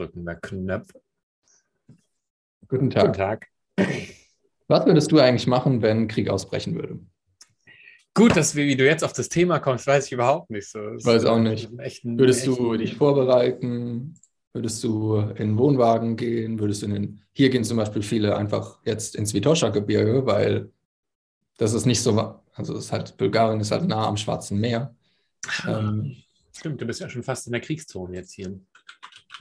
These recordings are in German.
drücken wir Knöpfe. Guten Tag. Guten Tag. Was würdest du eigentlich machen, wenn Krieg ausbrechen würde? Gut, dass wir, wie du jetzt auf das Thema kommst, weiß ich überhaupt nicht so. Ich weiß auch nicht. Ein, würdest du dich vorbereiten? Würdest du in Wohnwagen gehen? Würdest du in den, hier gehen zum Beispiel viele einfach jetzt ins Vitosha-Gebirge, weil das ist nicht so, also ist halt, Bulgarien ist halt nah am Schwarzen Meer. Ähm, Stimmt, du bist ja schon fast in der Kriegszone jetzt hier.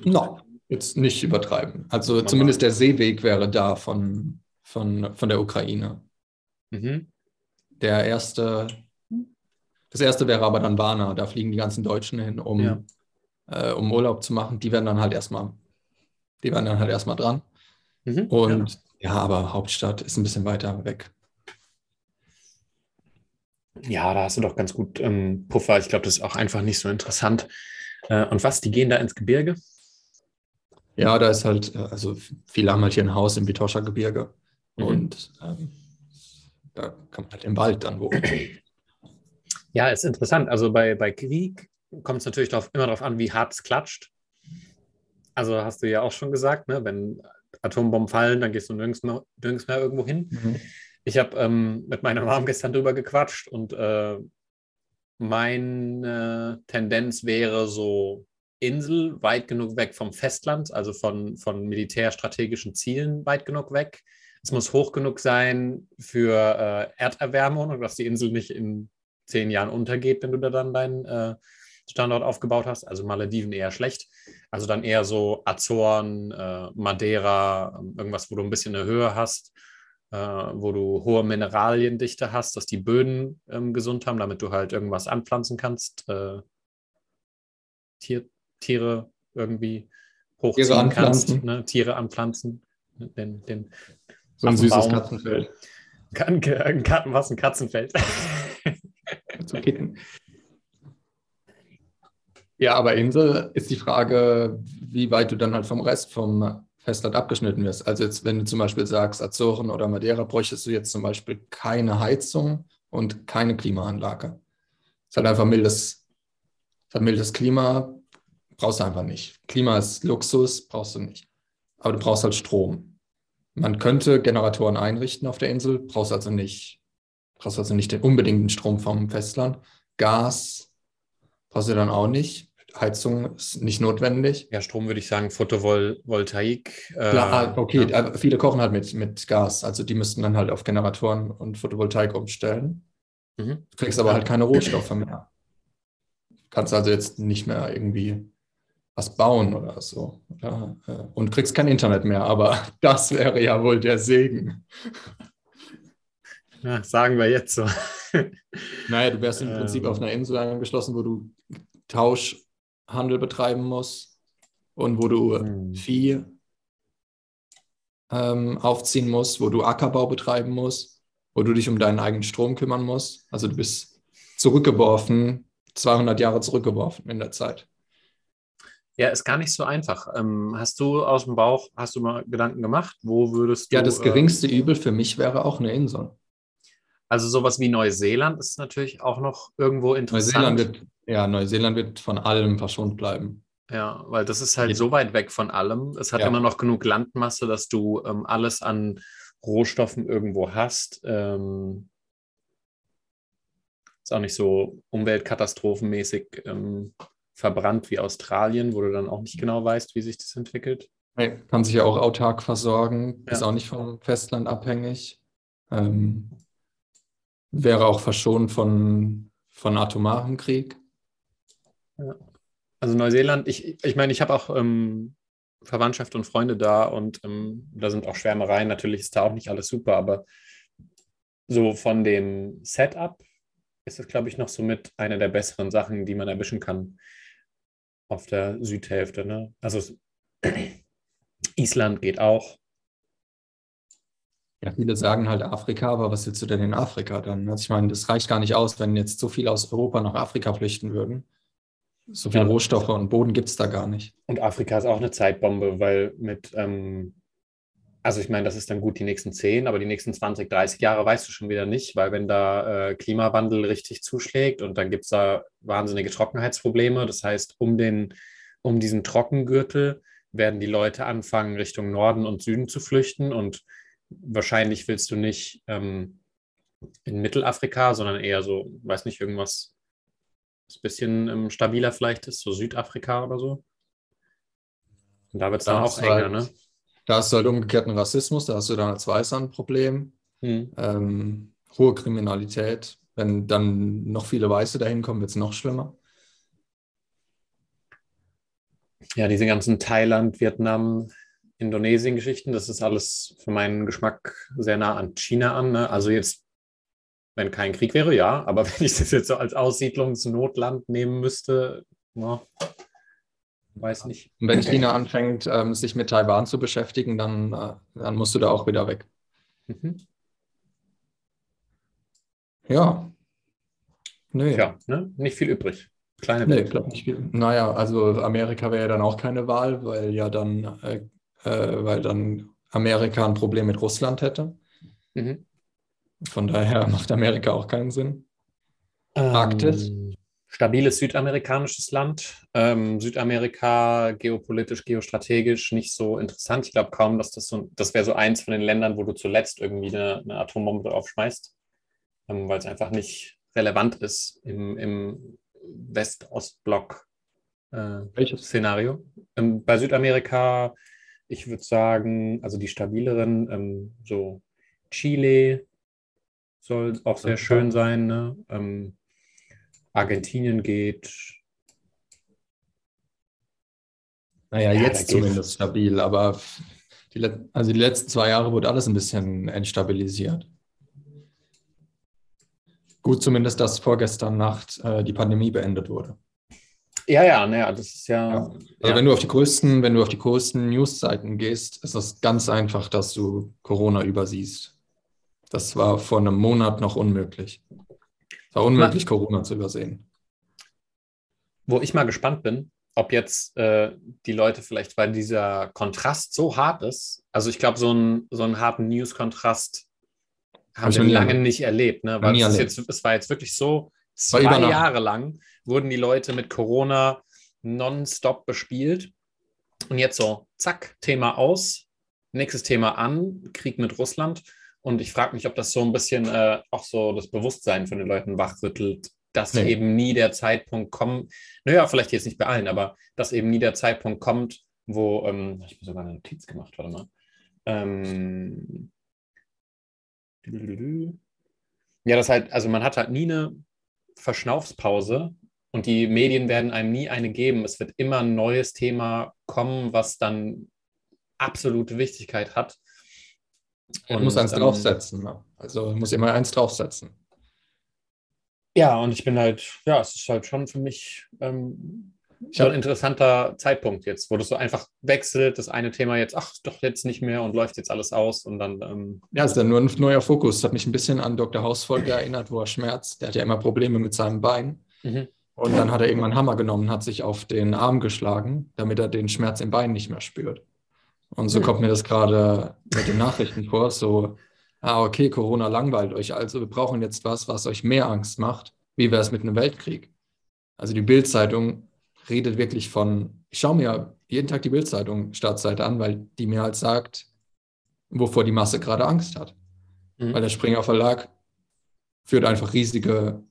No, jetzt nicht übertreiben. Also Man zumindest der Seeweg wäre da von, von, von der Ukraine. Mhm. Der erste, das erste wäre aber dann Varna. Da fliegen die ganzen Deutschen hin, um, ja. äh, um Urlaub zu machen. Die werden dann halt erstmal, die werden dann halt erstmal dran. Mhm, Und ja. ja, aber Hauptstadt ist ein bisschen weiter weg. Ja, da hast du doch ganz gut ähm, Puffer. Ich glaube, das ist auch einfach nicht so interessant. Äh, und was, die gehen da ins Gebirge? Ja, da ist halt, also viele haben halt hier ein Haus im Vitosha-Gebirge. Mhm. Und ähm, da kann man halt im Wald dann wohnen. Ja, ist interessant. Also bei, bei Krieg kommt es natürlich drauf, immer darauf an, wie hart es klatscht. Also hast du ja auch schon gesagt, ne? wenn Atombomben fallen, dann gehst du nirgends mehr, nirgends mehr irgendwo hin. Mhm. Ich habe ähm, mit meiner Mom gestern drüber gequatscht und äh, meine Tendenz wäre so Insel weit genug weg vom Festland, also von, von militärstrategischen Zielen weit genug weg. Es muss hoch genug sein für äh, Erderwärmung und dass die Insel nicht in zehn Jahren untergeht, wenn du da dann deinen äh, Standort aufgebaut hast. Also Malediven eher schlecht. Also dann eher so Azoren, äh, Madeira, irgendwas, wo du ein bisschen eine Höhe hast, äh, wo du hohe Mineraliendichte hast, dass die Böden ähm, gesund haben, damit du halt irgendwas anpflanzen kannst. Äh, Tier, Tiere irgendwie hochziehen Tiere kannst, ne? Tiere anpflanzen. Den, den so ein süßes Baum. Katzenfeld. Ein, ein, was, ein Katzenfeld? Kitten. Ja, aber Insel ist die Frage, wie weit du dann halt vom Rest vom Festland abgeschnitten wirst. Also jetzt, wenn du zum Beispiel sagst, Azoren oder Madeira, bräuchtest du jetzt zum Beispiel keine Heizung und keine Klimaanlage. Es ist halt einfach mildes, mildes Klima, brauchst du einfach nicht. Klima ist Luxus, brauchst du nicht. Aber du brauchst halt Strom. Man könnte Generatoren einrichten auf der Insel, brauchst also nicht, brauchst also nicht den unbedingten Strom vom Festland. Gas brauchst du dann auch nicht. Heizung ist nicht notwendig. Ja, Strom würde ich sagen, Photovoltaik. Äh, Klar, okay, ja. viele kochen halt mit, mit Gas. Also die müssten dann halt auf Generatoren und Photovoltaik umstellen. Mhm. Du kriegst aber halt keine Rohstoffe mehr. Kannst also jetzt nicht mehr irgendwie was bauen oder so. Oder, äh, und kriegst kein Internet mehr, aber das wäre ja wohl der Segen. Ja, sagen wir jetzt so. Naja, du wärst im Prinzip ähm. auf einer Insel angeschlossen, wo du Tauschhandel betreiben musst und wo du hm. Vieh ähm, aufziehen musst, wo du Ackerbau betreiben musst, wo du dich um deinen eigenen Strom kümmern musst. Also du bist zurückgeworfen, 200 Jahre zurückgeworfen in der Zeit. Ja, ist gar nicht so einfach. Ähm, hast du aus dem Bauch, hast du mal Gedanken gemacht? Wo würdest du. Ja, das geringste äh, Übel für mich wäre auch eine Insel. Also sowas wie Neuseeland ist natürlich auch noch irgendwo interessant. Neuseeland wird, ja, Neuseeland wird von allem verschont bleiben. Ja, weil das ist halt so weit weg von allem. Es hat ja. immer noch genug Landmasse, dass du ähm, alles an Rohstoffen irgendwo hast. Ähm, ist auch nicht so umweltkatastrophenmäßig ähm, verbrannt wie Australien, wo du dann auch nicht genau weißt, wie sich das entwickelt. Nee, kann sich ja auch autark versorgen, ja. ist auch nicht vom Festland abhängig. Ähm, wäre auch verschont von, von atomaren Krieg. Ja. Also Neuseeland, ich, ich meine, ich habe auch ähm, Verwandtschaft und Freunde da und ähm, da sind auch Schwärmereien. Natürlich ist da auch nicht alles super, aber so von dem Setup ist es, glaube ich, noch so mit einer der besseren Sachen, die man erwischen kann auf der Südhälfte. Ne? Also Island geht auch. Ja, viele sagen halt Afrika, aber was willst du denn in Afrika dann? Also ich meine, das reicht gar nicht aus, wenn jetzt so viele aus Europa nach Afrika flüchten würden. So viele ja. Rohstoffe und Boden gibt es da gar nicht. Und Afrika ist auch eine Zeitbombe, weil mit ähm, also ich meine, das ist dann gut die nächsten 10, aber die nächsten 20, 30 Jahre weißt du schon wieder nicht, weil wenn da äh, Klimawandel richtig zuschlägt und dann gibt es da wahnsinnige Trockenheitsprobleme, das heißt, um, den, um diesen Trockengürtel werden die Leute anfangen, Richtung Norden und Süden zu flüchten. Und wahrscheinlich willst du nicht ähm, in Mittelafrika, sondern eher so, weiß nicht, irgendwas, was ein bisschen ähm, stabiler vielleicht ist, so Südafrika oder so. Und da wird es dann auch enger, halt, ne? Da hast du halt umgekehrten Rassismus, da hast du dann als Weißer ein Problem. Hm. Ähm, hohe Kriminalität. Wenn dann noch viele Weiße dahin kommen, wird es noch schlimmer. Ja, diese ganzen Thailand, Vietnam, Indonesien-Geschichten, das ist alles für meinen Geschmack sehr nah an China an. Ne? Also jetzt, wenn kein Krieg wäre, ja, aber wenn ich das jetzt so als Aussiedlungsnotland nehmen müsste, no, weiß nicht. Und wenn China anfängt, ähm, sich mit Taiwan zu beschäftigen, dann, äh, dann musst du da auch wieder weg. Mhm. Ja. Nee. Ja, ne? nicht viel übrig. Kleine Nee, glaube nicht viel. Naja, also Amerika wäre ja dann auch keine Wahl, weil ja dann, äh, äh, weil dann Amerika ein Problem mit Russland hätte. Mhm. Von daher macht Amerika auch keinen Sinn. Ähm, Arktis. Stabiles südamerikanisches Land. Ähm, Südamerika geopolitisch, geostrategisch nicht so interessant. Ich glaube kaum, dass das so, das wäre so eins von den Ländern, wo du zuletzt irgendwie eine, eine Atombombe aufschmeißt, ähm, weil es einfach nicht relevant ist im, im West-Ost-Block-Szenario. Äh, ähm, bei Südamerika, ich würde sagen, also die stabileren, ähm, so Chile soll auch sehr schön sein. Ne? Argentinien geht. Naja, ja, jetzt zumindest stabil, aber die, also die letzten zwei Jahre wurde alles ein bisschen entstabilisiert. Gut, zumindest, dass vorgestern Nacht äh, die Pandemie beendet wurde. Ja, ja, naja, das ist ja. ja. Also ja. wenn du auf die größten, wenn du auf die größten Newsseiten gehst, ist es ganz einfach, dass du Corona übersiehst. Das war vor einem Monat noch unmöglich. Es war unmöglich, Corona zu übersehen. Wo ich mal gespannt bin, ob jetzt äh, die Leute vielleicht, weil dieser Kontrast so hart ist, also ich glaube, so, ein, so einen harten News-Kontrast haben wir lange erlebt. nicht erlebt, ne? Weil es, jetzt, es war jetzt wirklich so, zwei Jahre lang wurden die Leute mit Corona nonstop bespielt. Und jetzt so, zack, Thema aus, nächstes Thema an, Krieg mit Russland. Und ich frage mich, ob das so ein bisschen äh, auch so das Bewusstsein von den Leuten wachrüttelt, dass nee. eben nie der Zeitpunkt kommt, naja, vielleicht jetzt nicht bei allen, aber dass eben nie der Zeitpunkt kommt, wo, ähm, ich habe sogar eine Notiz gemacht, warte mal, ähm, ja, das halt, also man hat halt nie eine Verschnaufspause und die Medien werden einem nie eine geben. Es wird immer ein neues Thema kommen, was dann absolute Wichtigkeit hat. Und muss eins draufsetzen. Ne? Also muss immer eins draufsetzen. Ja, und ich bin halt, ja, es ist halt schon für mich ähm, schon ein interessanter Zeitpunkt jetzt, wo das so einfach wechselt, das eine Thema jetzt, ach, doch jetzt nicht mehr und läuft jetzt alles aus und dann. Ähm ja, ist dann nur ein neuer Fokus. Das hat mich ein bisschen an Dr. Hausfolge erinnert, wo er schmerzt. Der hat ja immer Probleme mit seinem Bein. Mhm. Und dann hat er irgendwann einen Hammer genommen, hat sich auf den Arm geschlagen, damit er den Schmerz im Bein nicht mehr spürt. Und so mhm. kommt mir das gerade mit den Nachrichten vor, so, ah, okay, Corona langweilt euch, also wir brauchen jetzt was, was euch mehr Angst macht. Wie wäre es mit einem Weltkrieg? Also die Bildzeitung redet wirklich von, ich schaue mir jeden Tag die Bildzeitung Startseite an, weil die mir halt sagt, wovor die Masse gerade Angst hat. Mhm. Weil der Springer Verlag führt einfach riesige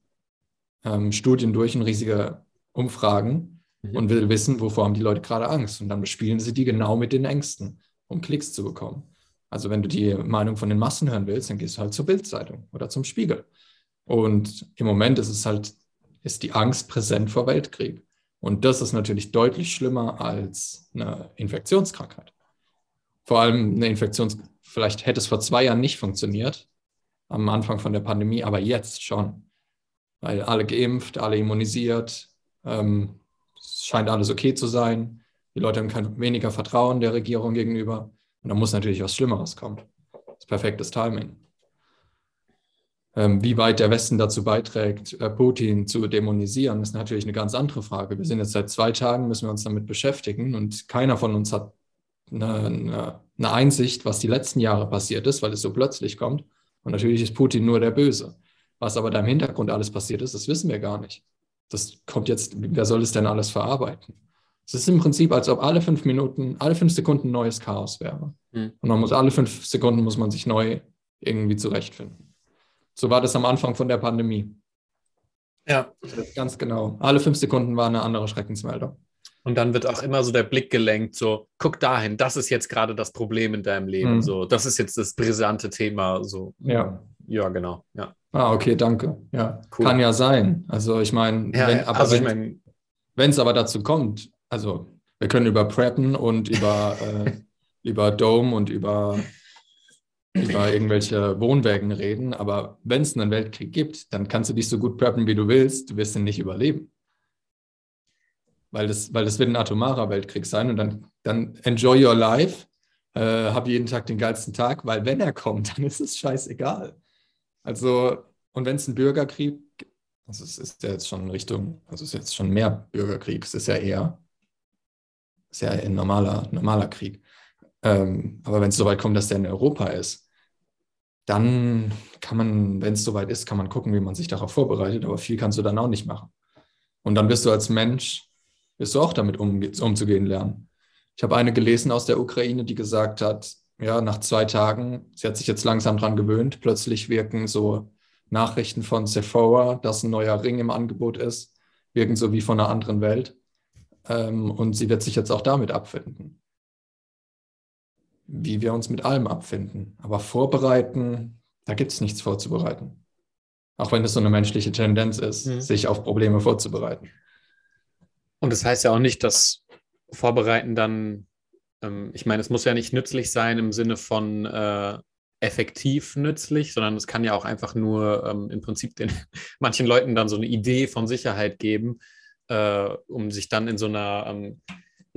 ähm, Studien durch und riesige Umfragen mhm. und will wissen, wovor haben die Leute gerade Angst. Und dann bespielen sie die genau mit den Ängsten, um Klicks zu bekommen. Also wenn du die Meinung von den Massen hören willst, dann gehst du halt zur Bildzeitung oder zum Spiegel. Und im Moment ist es halt, ist die Angst präsent vor Weltkrieg. Und das ist natürlich deutlich schlimmer als eine Infektionskrankheit. Vor allem eine Infektions, vielleicht hätte es vor zwei Jahren nicht funktioniert, am Anfang von der Pandemie, aber jetzt schon. Weil alle geimpft, alle immunisiert, ähm, es scheint alles okay zu sein. Die Leute haben kein weniger Vertrauen der Regierung gegenüber. Und da muss natürlich was Schlimmeres kommen. Das ist perfektes Timing. Ähm, wie weit der Westen dazu beiträgt, äh, Putin zu dämonisieren, ist natürlich eine ganz andere Frage. Wir sind jetzt seit zwei Tagen, müssen wir uns damit beschäftigen und keiner von uns hat eine, eine, eine Einsicht, was die letzten Jahre passiert ist, weil es so plötzlich kommt. Und natürlich ist Putin nur der Böse. Was aber da im Hintergrund alles passiert ist, das wissen wir gar nicht. Das kommt jetzt, wer soll es denn alles verarbeiten? Es ist im Prinzip, als ob alle fünf Minuten, alle fünf Sekunden neues Chaos wäre. Mhm. Und man muss alle fünf Sekunden muss man sich neu irgendwie zurechtfinden. So war das am Anfang von der Pandemie. Ja. Ganz genau. Alle fünf Sekunden war eine andere Schreckensmeldung. Und dann wird auch immer so der Blick gelenkt, so, guck dahin, das ist jetzt gerade das Problem in deinem Leben. Mhm. So, das ist jetzt das brisante Thema. So. Ja. Ja, genau. Ja. Ah, okay, danke. Ja, cool. kann ja sein. Also ich meine, ja, wenn, also ich mein, es aber dazu kommt, also wir können über Preppen und über, äh, über Dome und über über irgendwelche Wohnwägen reden, aber wenn es einen Weltkrieg gibt, dann kannst du dich so gut preppen, wie du willst, du wirst ihn nicht überleben. Weil das, weil das wird ein atomarer Weltkrieg sein und dann, dann enjoy your life, äh, hab jeden Tag den geilsten Tag, weil wenn er kommt, dann ist es scheißegal. Also, und wenn es ein Bürgerkrieg, also es ist ja jetzt schon Richtung, also es ist jetzt schon mehr Bürgerkrieg, es ist ja eher, ist ja ein normaler, normaler Krieg. Ähm, aber wenn es soweit kommt, dass der in Europa ist, dann kann man, wenn es soweit ist, kann man gucken, wie man sich darauf vorbereitet. Aber viel kannst du dann auch nicht machen. Und dann bist du als Mensch, wirst du auch damit um, umzugehen lernen. Ich habe eine gelesen aus der Ukraine, die gesagt hat, ja, nach zwei Tagen, sie hat sich jetzt langsam dran gewöhnt, plötzlich wirken so Nachrichten von Sephora, dass ein neuer Ring im Angebot ist, wirken so wie von einer anderen Welt. Ähm, und sie wird sich jetzt auch damit abfinden wie wir uns mit allem abfinden. Aber vorbereiten, da gibt es nichts vorzubereiten. Auch wenn es so eine menschliche Tendenz ist, mhm. sich auf Probleme vorzubereiten. Und das heißt ja auch nicht, dass Vorbereiten dann, ähm, ich meine, es muss ja nicht nützlich sein im Sinne von äh, effektiv nützlich, sondern es kann ja auch einfach nur ähm, im Prinzip den manchen Leuten dann so eine Idee von Sicherheit geben, äh, um sich dann in so einer ähm,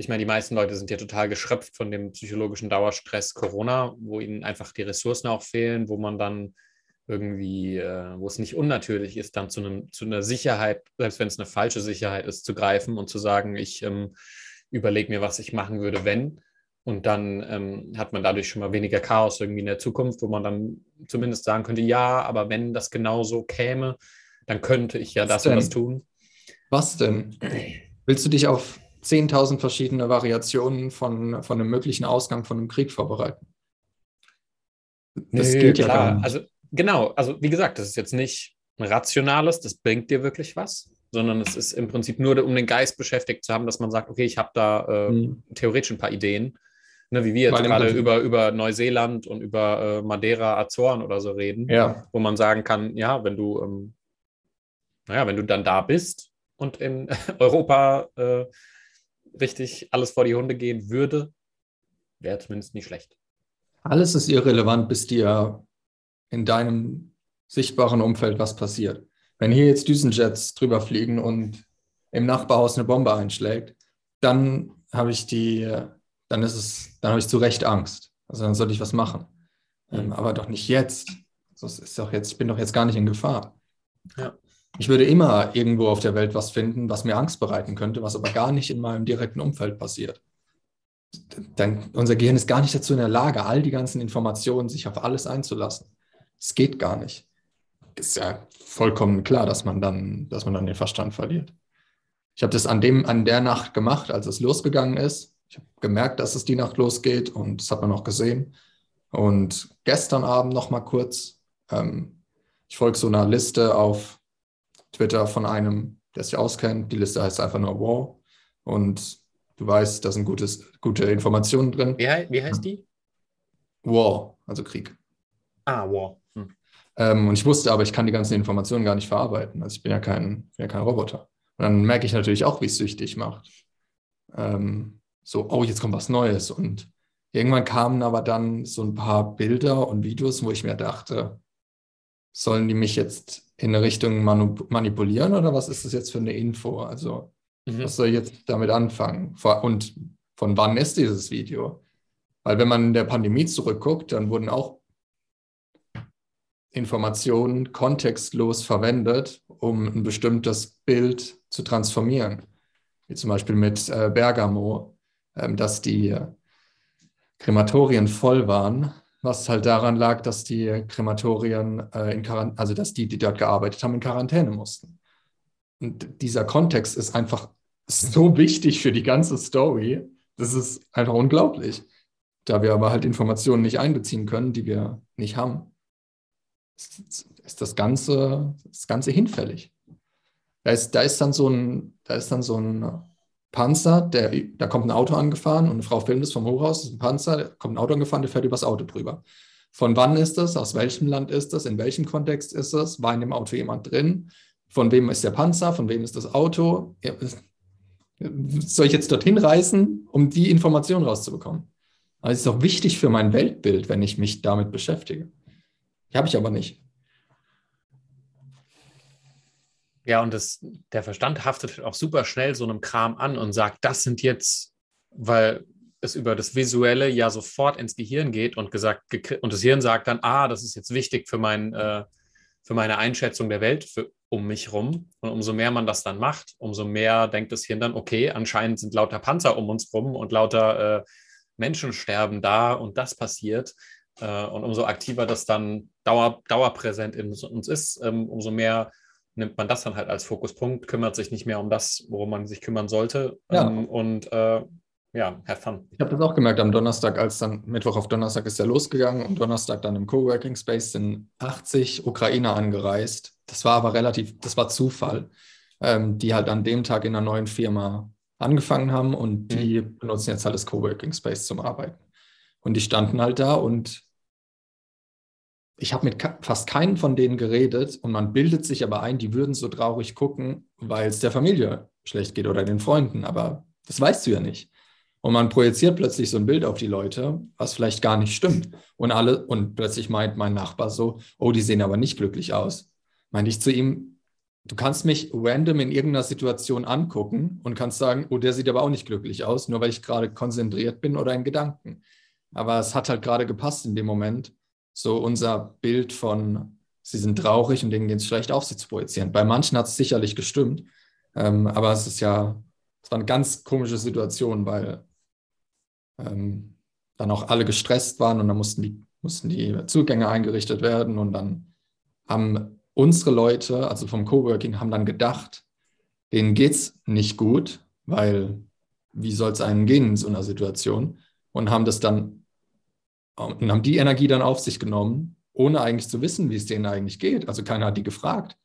ich meine, die meisten Leute sind ja total geschröpft von dem psychologischen Dauerstress Corona, wo ihnen einfach die Ressourcen auch fehlen, wo man dann irgendwie, äh, wo es nicht unnatürlich ist, dann zu, einem, zu einer Sicherheit, selbst wenn es eine falsche Sicherheit ist, zu greifen und zu sagen, ich ähm, überlege mir, was ich machen würde, wenn. Und dann ähm, hat man dadurch schon mal weniger Chaos irgendwie in der Zukunft, wo man dann zumindest sagen könnte, ja, aber wenn das genauso käme, dann könnte ich ja das und das tun. Was denn? Willst du dich auf 10.000 verschiedene Variationen von, von einem möglichen Ausgang von einem Krieg vorbereiten. Das Nö, geht ja klar. gar nicht. Also genau, also wie gesagt, das ist jetzt nicht ein rationales, das bringt dir wirklich was, sondern es ist im Prinzip nur, um den Geist beschäftigt zu haben, dass man sagt, okay, ich habe da äh, mhm. theoretisch ein paar Ideen, ne, wie wir jetzt gerade über, über Neuseeland und über äh, Madeira, Azoren oder so reden, ja. wo man sagen kann, ja, wenn du, ähm, naja, wenn du dann da bist und in Europa äh, richtig alles vor die Hunde gehen würde, wäre zumindest nicht schlecht. Alles ist irrelevant, bis dir in deinem sichtbaren Umfeld was passiert. Wenn hier jetzt Düsenjets drüber fliegen und im Nachbarhaus eine Bombe einschlägt, dann habe ich die, dann ist es, dann habe ich zu Recht Angst. Also dann sollte ich was machen. Ähm, mhm. aber doch nicht jetzt. Das ist doch jetzt, ich bin doch jetzt gar nicht in Gefahr. Ja. Ich würde immer irgendwo auf der Welt was finden, was mir Angst bereiten könnte, was aber gar nicht in meinem direkten Umfeld passiert. Denn unser Gehirn ist gar nicht dazu in der Lage, all die ganzen Informationen sich auf alles einzulassen. Es geht gar nicht. Ist ja vollkommen klar, dass man dann, dass man dann den Verstand verliert. Ich habe das an, dem, an der Nacht gemacht, als es losgegangen ist. Ich habe gemerkt, dass es die Nacht losgeht und das hat man auch gesehen. Und gestern Abend noch mal kurz. Ähm, ich folge so einer Liste auf Twitter von einem, der sich auskennt. Die Liste heißt einfach nur War. Und du weißt, da sind gutes, gute Informationen drin. Wie, wie heißt die? War, also Krieg. Ah, War. Hm. Ähm, und ich wusste aber, ich kann die ganzen Informationen gar nicht verarbeiten. Also ich bin ja kein, bin ja kein Roboter. Und dann merke ich natürlich auch, wie es süchtig macht. Ähm, so, oh, jetzt kommt was Neues. Und irgendwann kamen aber dann so ein paar Bilder und Videos, wo ich mir dachte, sollen die mich jetzt in eine Richtung manipulieren oder was ist das jetzt für eine Info? Also, mhm. was soll ich jetzt damit anfangen? Und von wann ist dieses Video? Weil wenn man in der Pandemie zurückguckt, dann wurden auch Informationen kontextlos verwendet, um ein bestimmtes Bild zu transformieren. Wie zum Beispiel mit äh, Bergamo, dass die Krematorien voll waren was halt daran lag, dass die Krematorien äh, in Quarantäne, also dass die, die dort gearbeitet haben, in Quarantäne mussten. Und dieser Kontext ist einfach so wichtig für die ganze Story. Das ist einfach unglaublich. Da wir aber halt Informationen nicht einbeziehen können, die wir nicht haben, ist das Ganze, das Ganze hinfällig. Da ist, da ist dann so ein, da ist dann so ein Panzer, der, da kommt ein Auto angefahren und eine Frau filmt es vom Hochhaus, ist ein Panzer, da kommt ein Auto angefahren, der fährt übers Auto drüber. Von wann ist das? Aus welchem Land ist das? In welchem Kontext ist das? War in dem Auto jemand drin? Von wem ist der Panzer? Von wem ist das Auto? Soll ich jetzt dorthin reisen, um die Information rauszubekommen? Aber es ist auch wichtig für mein Weltbild, wenn ich mich damit beschäftige. Habe ich aber nicht. Ja, und das, der Verstand haftet auch super schnell so einem Kram an und sagt, das sind jetzt, weil es über das Visuelle ja sofort ins Gehirn geht und gesagt, und das Hirn sagt dann, ah, das ist jetzt wichtig für, mein, äh, für meine Einschätzung der Welt für, um mich rum. Und umso mehr man das dann macht, umso mehr denkt das Hirn dann, okay, anscheinend sind lauter Panzer um uns rum und lauter äh, Menschen sterben da und das passiert. Äh, und umso aktiver das dann dauer, dauerpräsent in uns ist, ähm, umso mehr nimmt man das dann halt als Fokuspunkt, kümmert sich nicht mehr um das, worum man sich kümmern sollte. Ja. Ähm, und äh, ja, have fun. Ich habe das auch gemerkt am Donnerstag, als dann Mittwoch auf Donnerstag ist er losgegangen und Donnerstag dann im Coworking Space sind 80 Ukrainer angereist. Das war aber relativ, das war Zufall, ähm, die halt an dem Tag in einer neuen Firma angefangen haben und die mhm. benutzen jetzt halt das Coworking Space zum Arbeiten. Und die standen halt da und ich habe mit fast keinen von denen geredet und man bildet sich aber ein, die würden so traurig gucken, weil es der Familie schlecht geht oder den Freunden. Aber das weißt du ja nicht. Und man projiziert plötzlich so ein Bild auf die Leute, was vielleicht gar nicht stimmt. Und alle, und plötzlich meint mein Nachbar so, oh, die sehen aber nicht glücklich aus. Meinte ich zu ihm, du kannst mich random in irgendeiner Situation angucken und kannst sagen, oh, der sieht aber auch nicht glücklich aus, nur weil ich gerade konzentriert bin oder in Gedanken. Aber es hat halt gerade gepasst in dem Moment, so unser Bild von, sie sind traurig und denen geht es schlecht auf, sie zu projizieren. Bei manchen hat es sicherlich gestimmt, ähm, aber es ist ja, es war eine ganz komische Situation, weil ähm, dann auch alle gestresst waren und dann mussten die, mussten die Zugänge eingerichtet werden und dann haben unsere Leute, also vom Coworking, haben dann gedacht, denen geht es nicht gut, weil wie soll es einem gehen in so einer Situation? Und haben das dann und haben die Energie dann auf sich genommen, ohne eigentlich zu wissen, wie es denen eigentlich geht. Also keiner hat die gefragt.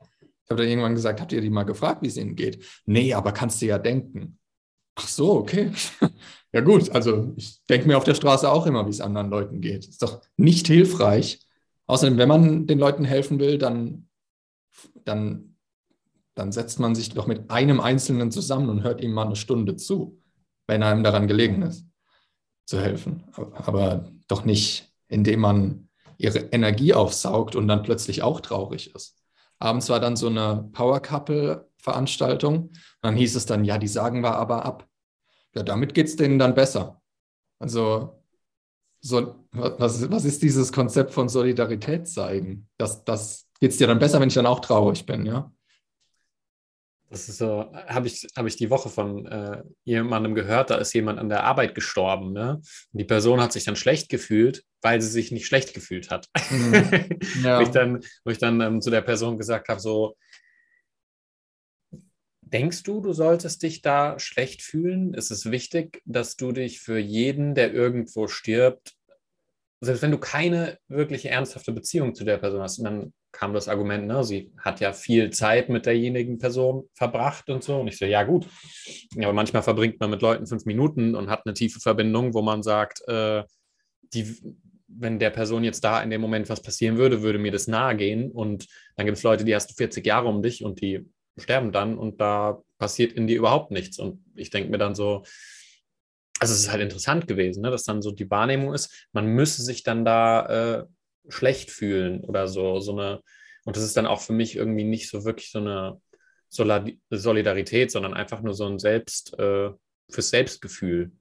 Ich habe dann irgendwann gesagt, habt ihr die mal gefragt, wie es ihnen geht? Nee, aber kannst du ja denken. Ach so, okay. ja gut, also ich denke mir auf der Straße auch immer, wie es anderen Leuten geht. Ist doch nicht hilfreich. Außerdem, wenn man den Leuten helfen will, dann, dann, dann setzt man sich doch mit einem Einzelnen zusammen und hört ihm mal eine Stunde zu, wenn einem daran gelegen ist, zu helfen. Aber doch nicht, indem man ihre Energie aufsaugt und dann plötzlich auch traurig ist. Abends war dann so eine Power Couple Veranstaltung. Dann hieß es dann, ja, die sagen wir aber ab. Ja, damit geht es denen dann besser. Also, so, was, was ist dieses Konzept von Solidarität zeigen? Das, das geht es dir dann besser, wenn ich dann auch traurig bin, ja? Das ist so, habe ich, hab ich die Woche von äh, jemandem gehört, da ist jemand an der Arbeit gestorben. Ne? Und die Person hat sich dann schlecht gefühlt, weil sie sich nicht schlecht gefühlt hat. Mhm. Ja. wo ich dann, wo ich dann ähm, zu der Person gesagt habe, so, denkst du, du solltest dich da schlecht fühlen? Ist es wichtig, dass du dich für jeden, der irgendwo stirbt, selbst wenn du keine wirkliche ernsthafte Beziehung zu der Person hast, dann kam das Argument, ne, sie hat ja viel Zeit mit derjenigen Person verbracht und so. Und ich so, ja gut. Aber manchmal verbringt man mit Leuten fünf Minuten und hat eine tiefe Verbindung, wo man sagt, äh, die, wenn der Person jetzt da in dem Moment was passieren würde, würde mir das nahe gehen. Und dann gibt es Leute, die hast du 40 Jahre um dich und die sterben dann und da passiert in dir überhaupt nichts. Und ich denke mir dann so, also es ist halt interessant gewesen, ne, dass dann so die Wahrnehmung ist, man müsse sich dann da äh, schlecht fühlen oder so, so eine, und das ist dann auch für mich irgendwie nicht so wirklich so eine Solidarität, sondern einfach nur so ein Selbst, äh, fürs Selbstgefühl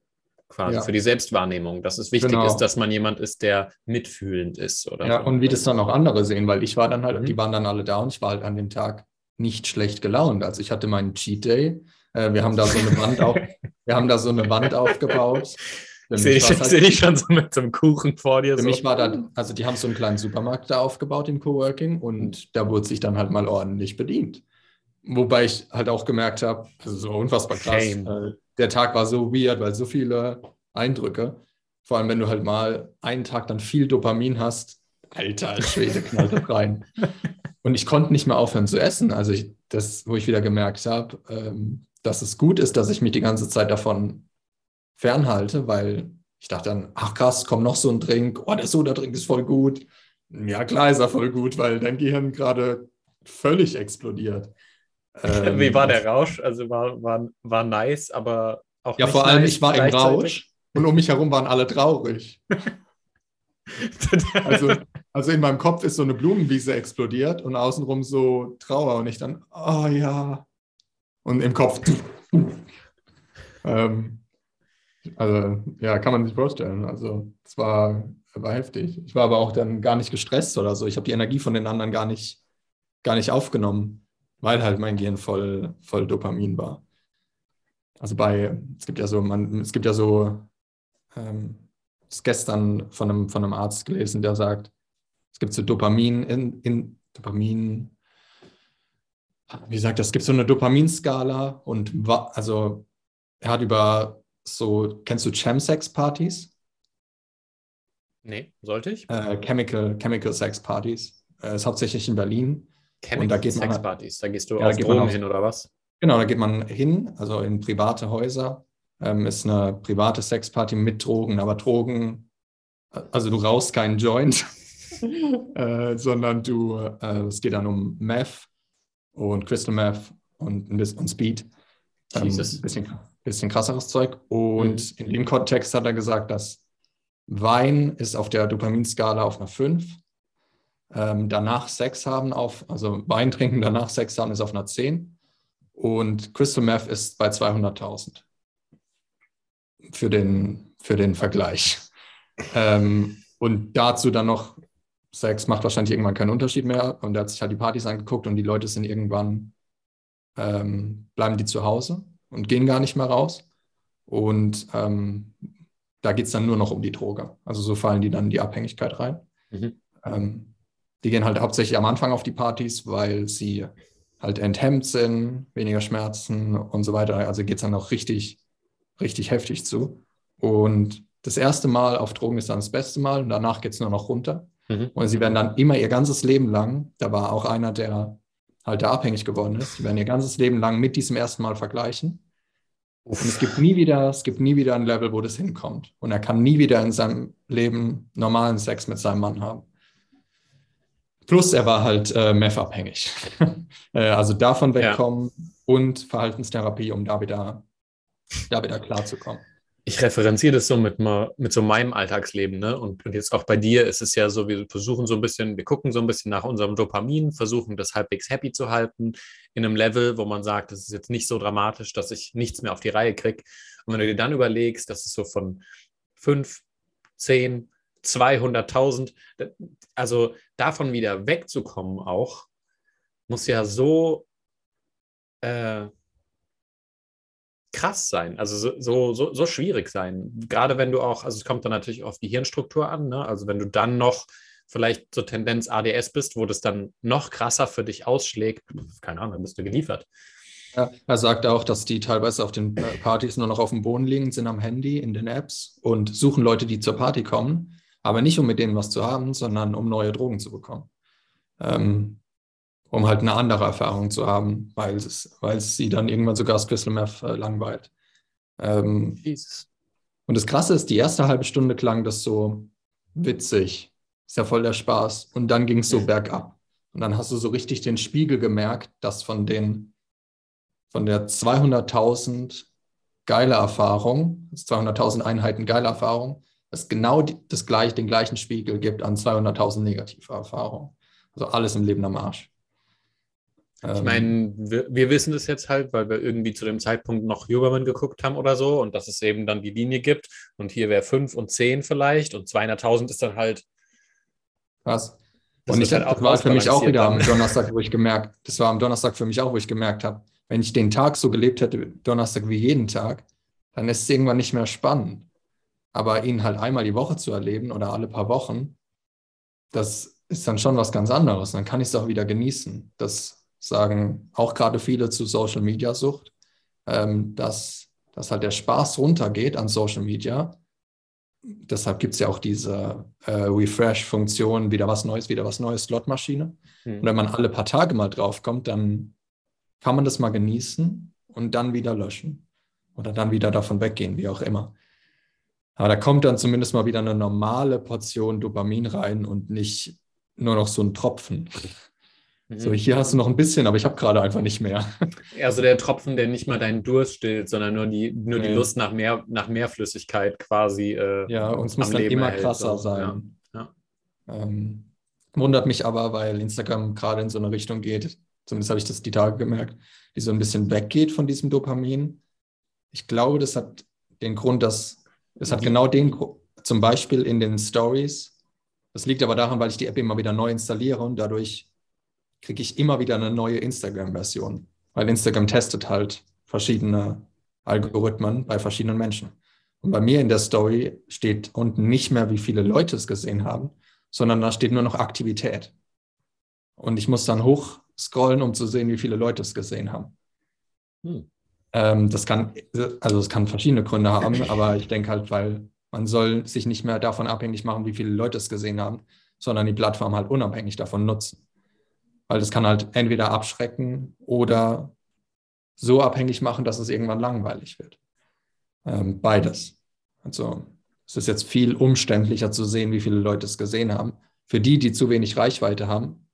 quasi, ja. für die Selbstwahrnehmung, dass es wichtig genau. ist, dass man jemand ist, der mitfühlend ist. Oder ja, so. und wie das dann auch andere sehen, weil ich war dann halt, mhm. die waren dann alle da und ich war halt an dem Tag nicht schlecht gelaunt. Also ich hatte meinen Cheat Day. Äh, wir haben da so eine Wand auf, wir haben da so eine Wand aufgebaut Sehe ich, halt, seh ich schon so mit so einem Kuchen vor dir. Für so. mich war da, also die haben so einen kleinen Supermarkt da aufgebaut im Coworking und da wurde sich dann halt mal ordentlich bedient. wobei ich halt auch gemerkt habe, also so unfassbar krass. Äh, der Tag war so weird, weil so viele Eindrücke. Vor allem, wenn du halt mal einen Tag dann viel Dopamin hast, alter Schwede, knallt das rein. Und ich konnte nicht mehr aufhören zu essen. Also ich, das, wo ich wieder gemerkt habe, ähm, dass es gut ist, dass ich mich die ganze Zeit davon fernhalte, weil ich dachte dann, ach krass, kommt noch so ein Drink, oh, der Soda-Drink ist voll gut. Ja, klar ist er voll gut, weil dein Gehirn gerade völlig explodiert. Ähm, Wie war der Rausch? Also war, war, war nice, aber auch. Ja, vor allem, nice ich war im Rausch und um mich herum waren alle traurig. also, also in meinem Kopf ist so eine Blumenwiese explodiert und außenrum so Trauer und ich dann, oh ja. Und im Kopf. ähm, also, ja, kann man sich vorstellen. Also, es war, war heftig. Ich war aber auch dann gar nicht gestresst oder so. Ich habe die Energie von den anderen gar nicht, gar nicht aufgenommen, weil halt mein Gehirn voll, voll Dopamin war. Also bei, es gibt ja so, man, es gibt ja so, ähm, ist gestern von einem, von einem Arzt gelesen, der sagt, es gibt so Dopamin in, in Dopamin, wie sagt das, es gibt so eine Dopaminskala und also er hat über so, kennst du Chemsex-Partys? Nee, sollte ich? Äh, Chemical, Chemical Sex Partys. Äh, ist hauptsächlich in Berlin. Chemical und da geht Sex Partys, da gehst du ja, auf Drogen hin oder was? Genau, da geht man hin, also in private Häuser. Ähm, ist eine private Sexparty mit Drogen, aber Drogen, also du rauchst keinen Joint, äh, sondern du, äh, es geht dann um Meth und Crystal Meth und ein bisschen Speed. Ähm, ein bisschen, bisschen krasseres Zeug. Und mhm. in dem Kontext hat er gesagt, dass Wein ist auf der Dopaminskala auf einer 5. Ähm, danach Sex haben auf, also Wein trinken, danach Sex haben ist auf einer 10. Und Crystal Meth ist bei 200.000 für den, für den Vergleich. Ähm, und dazu dann noch, Sex macht wahrscheinlich irgendwann keinen Unterschied mehr. Und er hat sich halt die Partys angeguckt und die Leute sind irgendwann, ähm, bleiben die zu Hause und gehen gar nicht mehr raus. Und ähm, da geht es dann nur noch um die Droge. Also so fallen die dann in die Abhängigkeit rein. Mhm. Ähm, die gehen halt hauptsächlich am Anfang auf die Partys, weil sie halt enthemmt sind, weniger Schmerzen und so weiter. Also geht es dann auch richtig, richtig heftig zu. Und das erste Mal auf Drogen ist dann das beste Mal und danach geht es nur noch runter. Mhm. Und sie werden dann immer ihr ganzes Leben lang, da war auch einer, der halt da abhängig geworden ist, die werden ihr ganzes Leben lang mit diesem ersten Mal vergleichen. Uff. Und es gibt nie wieder, es gibt nie wieder ein Level, wo das hinkommt. Und er kann nie wieder in seinem Leben normalen Sex mit seinem Mann haben. Plus er war halt äh, meth-abhängig. äh, also davon wegkommen ja. und Verhaltenstherapie, um da wieder, da wieder klarzukommen ich referenziere das so mit, mit so meinem Alltagsleben, ne? Und, und, jetzt auch bei dir ist es ja so, wir versuchen so ein bisschen, wir gucken so ein bisschen nach unserem Dopamin, versuchen das halbwegs happy zu halten, in einem Level, wo man sagt, das ist jetzt nicht so dramatisch, dass ich nichts mehr auf die Reihe kriege. Und wenn du dir dann überlegst, dass es so von 5, 10, 200.000, also davon wieder wegzukommen auch, muss ja so äh, krass sein, also so, so, so, schwierig sein. Gerade wenn du auch, also es kommt dann natürlich auf die Hirnstruktur an, ne? also wenn du dann noch vielleicht so Tendenz ADS bist, wo das dann noch krasser für dich ausschlägt, keine Ahnung, dann bist du geliefert. Ja, er sagt auch, dass die teilweise auf den äh, Partys nur noch auf dem Boden liegen, sind am Handy, in den Apps und suchen Leute, die zur Party kommen, aber nicht um mit denen was zu haben, sondern um neue Drogen zu bekommen. Ähm, um halt eine andere Erfahrung zu haben, weil es, weil es sie dann irgendwann sogar das Crystal Meth äh, langweilt. Ähm, und das Krasse ist, die erste halbe Stunde klang das so witzig, ist ja voll der Spaß. Und dann ging es so bergab. Und dann hast du so richtig den Spiegel gemerkt, dass von den von der 200.000 geile Erfahrung, 200.000 Einheiten geile Erfahrung, es genau die, das gleich, den gleichen Spiegel gibt an 200.000 negative Erfahrungen. Also alles im Leben am Arsch. Ich ähm, meine, wir, wir, wissen das jetzt halt, weil wir irgendwie zu dem Zeitpunkt noch Huberman geguckt haben oder so und dass es eben dann die Linie gibt und hier wäre 5 und 10 vielleicht und 200.000 ist dann halt. Was? Und ich, halt das war für mich auch wieder dann. am Donnerstag, wo ich gemerkt, das war am Donnerstag für mich auch, wo ich gemerkt habe, wenn ich den Tag so gelebt hätte, Donnerstag wie jeden Tag, dann ist es irgendwann nicht mehr spannend. Aber ihn halt einmal die Woche zu erleben oder alle paar Wochen, das ist dann schon was ganz anderes. Dann kann ich es auch wieder genießen. Das sagen auch gerade viele zu Social Media Sucht, ähm, dass, dass halt der Spaß runtergeht an Social Media. Deshalb gibt es ja auch diese äh, Refresh-Funktion, wieder was Neues, wieder was Neues, Slotmaschine. Mhm. Und wenn man alle paar Tage mal draufkommt, dann kann man das mal genießen und dann wieder löschen. Oder dann wieder davon weggehen, wie auch immer. Aber da kommt dann zumindest mal wieder eine normale Portion Dopamin rein und nicht nur noch so ein Tropfen. Mhm. So, hier hast du noch ein bisschen, aber ich habe gerade einfach nicht mehr. Also der Tropfen, der nicht mal deinen Durst stillt, sondern nur die, nur die Lust nach mehr, nach mehr Flüssigkeit quasi. Äh, ja, und es muss dann Leben immer erhält, krasser so. sein. Ja. Ja. Ähm, wundert mich aber, weil Instagram gerade in so eine Richtung geht, zumindest habe ich das die Tage gemerkt, die so ein bisschen weggeht von diesem Dopamin. Ich glaube, das hat den Grund, dass es hat genau den, zum Beispiel in den Stories. Das liegt aber daran, weil ich die App immer wieder neu installiere und dadurch kriege ich immer wieder eine neue Instagram-Version, weil Instagram testet halt verschiedene Algorithmen bei verschiedenen Menschen. Und bei mir in der Story steht unten nicht mehr, wie viele Leute es gesehen haben, sondern da steht nur noch Aktivität. Und ich muss dann hochscrollen, um zu sehen, wie viele Leute es gesehen haben. Hm. Ähm, das kann, also es kann verschiedene Gründe haben, aber ich denke halt, weil man soll sich nicht mehr davon abhängig machen, wie viele Leute es gesehen haben, sondern die Plattform halt unabhängig davon nutzen. Weil das kann halt entweder abschrecken oder so abhängig machen, dass es irgendwann langweilig wird. Ähm, beides. Also es ist jetzt viel umständlicher zu sehen, wie viele Leute es gesehen haben. Für die, die zu wenig Reichweite haben,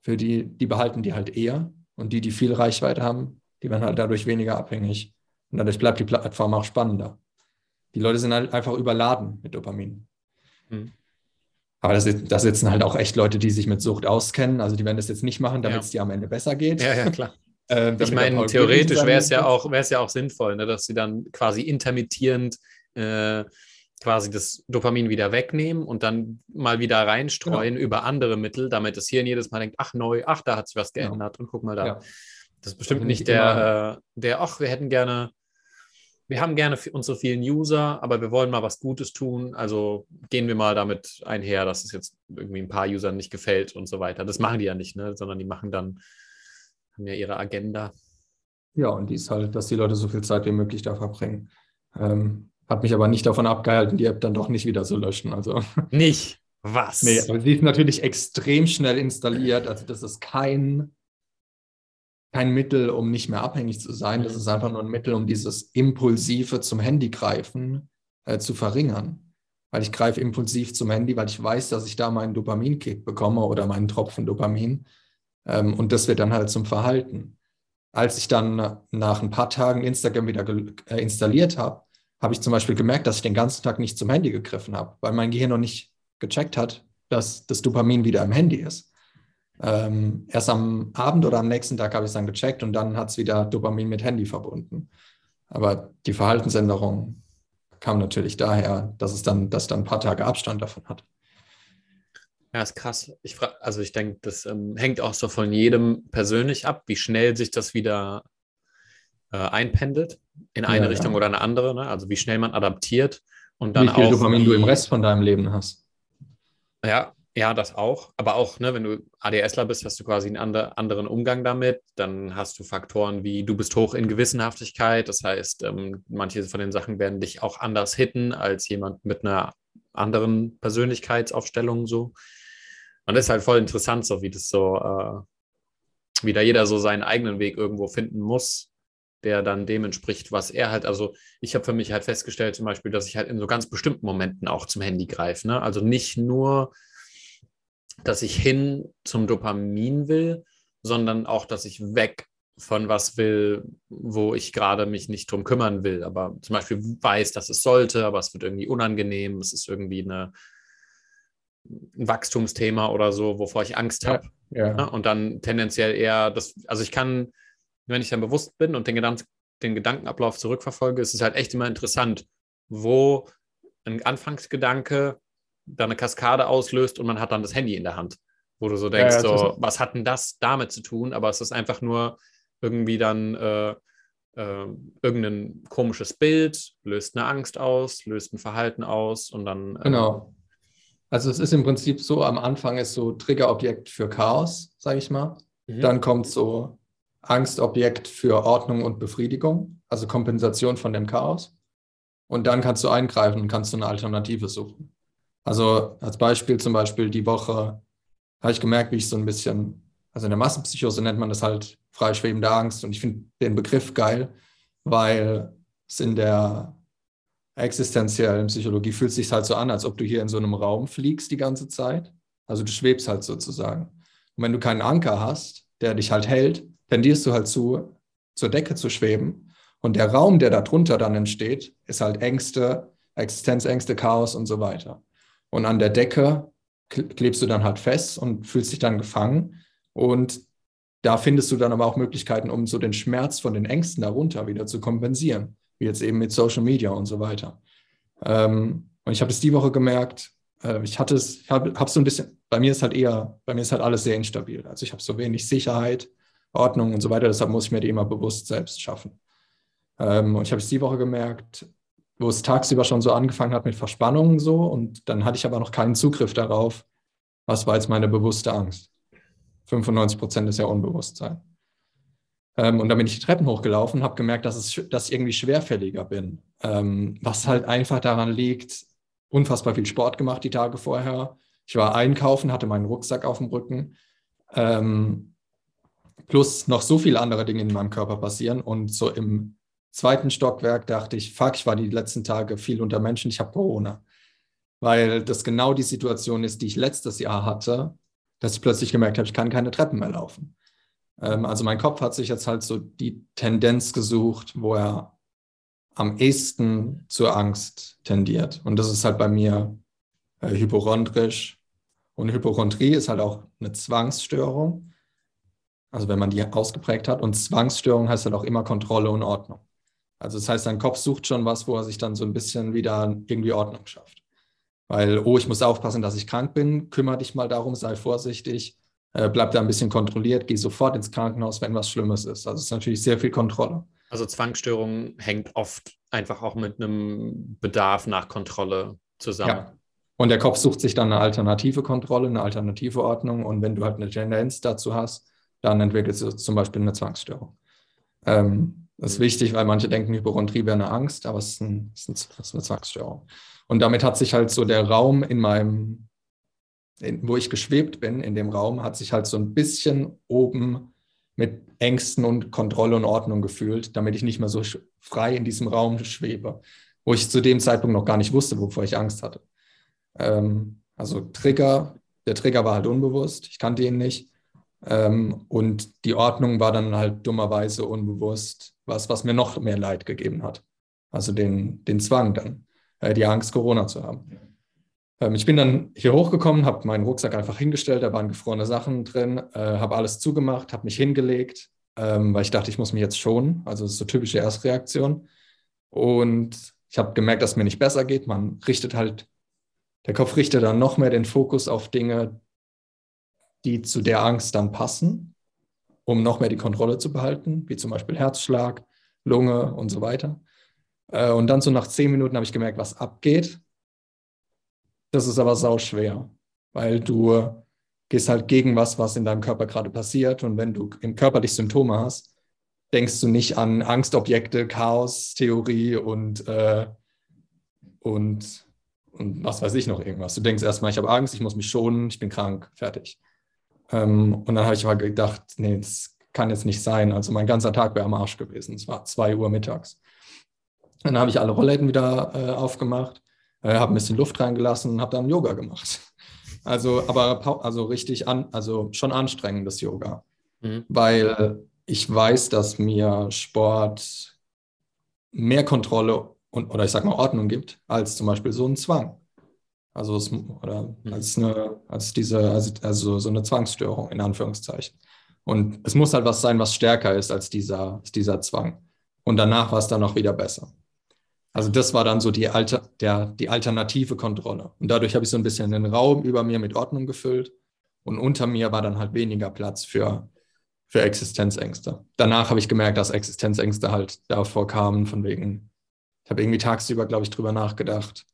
für die, die behalten die halt eher. Und die, die viel Reichweite haben, die werden halt dadurch weniger abhängig. Und dadurch bleibt die Plattform auch spannender. Die Leute sind halt einfach überladen mit Dopamin. Mhm. Aber das, das sitzen halt auch echt Leute, die sich mit Sucht auskennen. Also die werden das jetzt nicht machen, damit es dir am Ende besser geht. Ja, ja, klar. äh, ich meine, theoretisch wäre es ja auch, ja auch sinnvoll, ne, dass sie dann quasi intermittierend äh, quasi das Dopamin wieder wegnehmen und dann mal wieder reinstreuen genau. über andere Mittel, damit das Hirn jedes Mal denkt, ach neu, ach, da hat sich was genau. geändert genau. und guck mal da. Ja. Das ist bestimmt also nicht der, äh, der, ach, wir hätten gerne, wir haben gerne unsere vielen User, aber wir wollen mal was Gutes tun. Also gehen wir mal damit einher, dass es jetzt irgendwie ein paar Usern nicht gefällt und so weiter. Das machen die ja nicht, ne? sondern die machen dann, haben ja ihre Agenda. Ja, und die ist halt, dass die Leute so viel Zeit wie möglich da verbringen. Ähm, hat mich aber nicht davon abgehalten, die App dann doch nicht wieder zu löschen. Also. Nicht? Was? Nee, aber sie ist natürlich extrem schnell installiert. Also das ist kein kein Mittel, um nicht mehr abhängig zu sein. Das mhm. ist einfach nur ein Mittel, um dieses impulsive zum Handy greifen äh, zu verringern. Weil ich greife impulsiv zum Handy, weil ich weiß, dass ich da meinen Dopaminkick bekomme oder meinen Tropfen Dopamin. Ähm, und das wird dann halt zum Verhalten. Als ich dann nach ein paar Tagen Instagram wieder äh, installiert habe, habe ich zum Beispiel gemerkt, dass ich den ganzen Tag nicht zum Handy gegriffen habe, weil mein Gehirn noch nicht gecheckt hat, dass das Dopamin wieder im Handy ist. Ähm, erst am Abend oder am nächsten Tag habe ich es dann gecheckt und dann hat es wieder Dopamin mit Handy verbunden. Aber die Verhaltensänderung kam natürlich daher, dass es dann, dass dann ein paar Tage Abstand davon hat. Ja, ist krass. Ich frage, also ich denke, das ähm, hängt auch so von jedem persönlich ab, wie schnell sich das wieder äh, einpendelt in eine ja, Richtung ja. oder eine andere. Ne? Also wie schnell man adaptiert und dann wie viel auch, Dopamin du im Rest von deinem Leben hast. Ja, ja, das auch. Aber auch, ne, wenn du ADSler bist, hast du quasi einen andre, anderen Umgang damit. Dann hast du Faktoren wie, du bist hoch in Gewissenhaftigkeit. Das heißt, ähm, manche von den Sachen werden dich auch anders hitten als jemand mit einer anderen Persönlichkeitsaufstellung so. Und das ist halt voll interessant, so wie das so, äh, wie da jeder so seinen eigenen Weg irgendwo finden muss, der dann dem entspricht, was er halt, also ich habe für mich halt festgestellt zum Beispiel, dass ich halt in so ganz bestimmten Momenten auch zum Handy greife. Ne? Also nicht nur dass ich hin zum Dopamin will, sondern auch, dass ich weg von was will, wo ich gerade mich nicht drum kümmern will, aber zum Beispiel weiß, dass es sollte, aber es wird irgendwie unangenehm, es ist irgendwie eine, ein Wachstumsthema oder so, wovor ich Angst habe. Ja, ja. Und dann tendenziell eher das, also ich kann, wenn ich dann bewusst bin und den, Gedank, den Gedankenablauf zurückverfolge, ist es halt echt immer interessant, wo ein Anfangsgedanke da eine Kaskade auslöst und man hat dann das Handy in der Hand, wo du so denkst, ja, ja, so, was hat denn das damit zu tun? Aber es ist einfach nur irgendwie dann äh, äh, irgendein komisches Bild, löst eine Angst aus, löst ein Verhalten aus und dann. Äh, genau. Also es ist im Prinzip so, am Anfang ist so Triggerobjekt für Chaos, sage ich mal. Mhm. Dann kommt so Angstobjekt für Ordnung und Befriedigung, also Kompensation von dem Chaos. Und dann kannst du eingreifen und kannst du eine Alternative suchen. Also als Beispiel zum Beispiel die Woche habe ich gemerkt, wie ich so ein bisschen, also in der Massenpsychose nennt man das halt freischwebende Angst. Und ich finde den Begriff geil, weil es in der existenziellen Psychologie fühlt sich halt so an, als ob du hier in so einem Raum fliegst die ganze Zeit. Also du schwebst halt sozusagen. Und wenn du keinen Anker hast, der dich halt hält, tendierst du halt zu, zur Decke zu schweben. Und der Raum, der darunter dann entsteht, ist halt Ängste, Existenzängste, Chaos und so weiter. Und an der Decke klebst du dann halt fest und fühlst dich dann gefangen. Und da findest du dann aber auch Möglichkeiten, um so den Schmerz von den Ängsten darunter wieder zu kompensieren, wie jetzt eben mit Social Media und so weiter. Ähm, und ich habe es die Woche gemerkt, äh, ich hatte es, ich habe hab so ein bisschen, bei mir ist halt eher, bei mir ist halt alles sehr instabil. Also ich habe so wenig Sicherheit, Ordnung und so weiter, deshalb muss ich mir die immer bewusst selbst schaffen. Ähm, und ich habe es die Woche gemerkt, wo es tagsüber schon so angefangen hat mit Verspannungen so und dann hatte ich aber noch keinen Zugriff darauf, was war jetzt meine bewusste Angst. 95 Prozent ist ja Unbewusstsein. Ähm, und dann bin ich die Treppen hochgelaufen, habe gemerkt, dass, es, dass ich irgendwie schwerfälliger bin, ähm, was halt einfach daran liegt, unfassbar viel Sport gemacht die Tage vorher. Ich war einkaufen, hatte meinen Rucksack auf dem Rücken. Ähm, plus noch so viele andere Dinge in meinem Körper passieren. Und so im zweiten Stockwerk dachte ich, fuck, ich war die letzten Tage viel unter Menschen, ich habe Corona. Weil das genau die Situation ist, die ich letztes Jahr hatte, dass ich plötzlich gemerkt habe, ich kann keine Treppen mehr laufen. Ähm, also mein Kopf hat sich jetzt halt so die Tendenz gesucht, wo er am ehesten zur Angst tendiert. Und das ist halt bei mir äh, hypochondrisch. Und Hypochondrie ist halt auch eine Zwangsstörung. Also wenn man die ausgeprägt hat. Und Zwangsstörung heißt halt auch immer Kontrolle und Ordnung. Also das heißt, dein Kopf sucht schon was, wo er sich dann so ein bisschen wieder irgendwie Ordnung schafft. Weil, oh, ich muss aufpassen, dass ich krank bin, kümmere dich mal darum, sei vorsichtig, äh, bleib da ein bisschen kontrolliert, geh sofort ins Krankenhaus, wenn was Schlimmes ist. Also es ist natürlich sehr viel Kontrolle. Also Zwangsstörung hängt oft einfach auch mit einem Bedarf nach Kontrolle zusammen. Ja. Und der Kopf sucht sich dann eine alternative Kontrolle, eine alternative Ordnung. Und wenn du halt eine Tendenz dazu hast, dann entwickelst du zum Beispiel eine Zwangsstörung. Ähm, das ist wichtig, weil manche denken, Hypochondrie wäre eine Angst, aber es ist, ein, es ist eine Zwangsstörung. Und damit hat sich halt so der Raum in meinem, in, wo ich geschwebt bin, in dem Raum, hat sich halt so ein bisschen oben mit Ängsten und Kontrolle und Ordnung gefühlt, damit ich nicht mehr so frei in diesem Raum schwebe, wo ich zu dem Zeitpunkt noch gar nicht wusste, wovor ich Angst hatte. Ähm, also Trigger, der Trigger war halt unbewusst, ich kannte ihn nicht. Ähm, und die Ordnung war dann halt dummerweise unbewusst was, was mir noch mehr Leid gegeben hat. Also den, den Zwang dann, äh, die Angst, Corona zu haben. Ähm, ich bin dann hier hochgekommen, habe meinen Rucksack einfach hingestellt, da waren gefrorene Sachen drin, äh, habe alles zugemacht, habe mich hingelegt, ähm, weil ich dachte, ich muss mich jetzt schonen. Also das ist so typische Erstreaktion. Und ich habe gemerkt, dass es mir nicht besser geht. Man richtet halt, der Kopf richtet dann noch mehr den Fokus auf Dinge, die zu der Angst dann passen, um noch mehr die Kontrolle zu behalten, wie zum Beispiel Herzschlag, Lunge und so weiter. Äh, und dann so nach zehn Minuten habe ich gemerkt, was abgeht. Das ist aber sau schwer, weil du gehst halt gegen was, was in deinem Körper gerade passiert. Und wenn du im Körper dich Symptome hast, denkst du nicht an Angstobjekte, Chaos, Theorie und, äh, und, und was weiß ich noch irgendwas. Du denkst erstmal, ich habe Angst, ich muss mich schonen, ich bin krank, fertig. Ähm, und dann habe ich mal gedacht, nee, das kann jetzt nicht sein. Also mein ganzer Tag wäre am Arsch gewesen. Es war zwei Uhr mittags. Dann habe ich alle Rollläden wieder äh, aufgemacht, äh, habe ein bisschen Luft reingelassen und habe dann Yoga gemacht. Also, aber also richtig an, also schon anstrengendes Yoga. Mhm. Weil ich weiß, dass mir Sport mehr Kontrolle und, oder ich sag mal Ordnung gibt, als zum Beispiel so ein Zwang. Also es, oder mhm. als eine, als diese, also, also so eine Zwangsstörung in Anführungszeichen. Und es muss halt was sein, was stärker ist als dieser, als dieser Zwang. Und danach war es dann auch wieder besser. Also das war dann so die, Alter, der, die alternative Kontrolle. Und dadurch habe ich so ein bisschen den Raum über mir mit Ordnung gefüllt. Und unter mir war dann halt weniger Platz für, für Existenzängste. Danach habe ich gemerkt, dass Existenzängste halt davor kamen, von wegen, ich habe irgendwie tagsüber, glaube ich, drüber nachgedacht,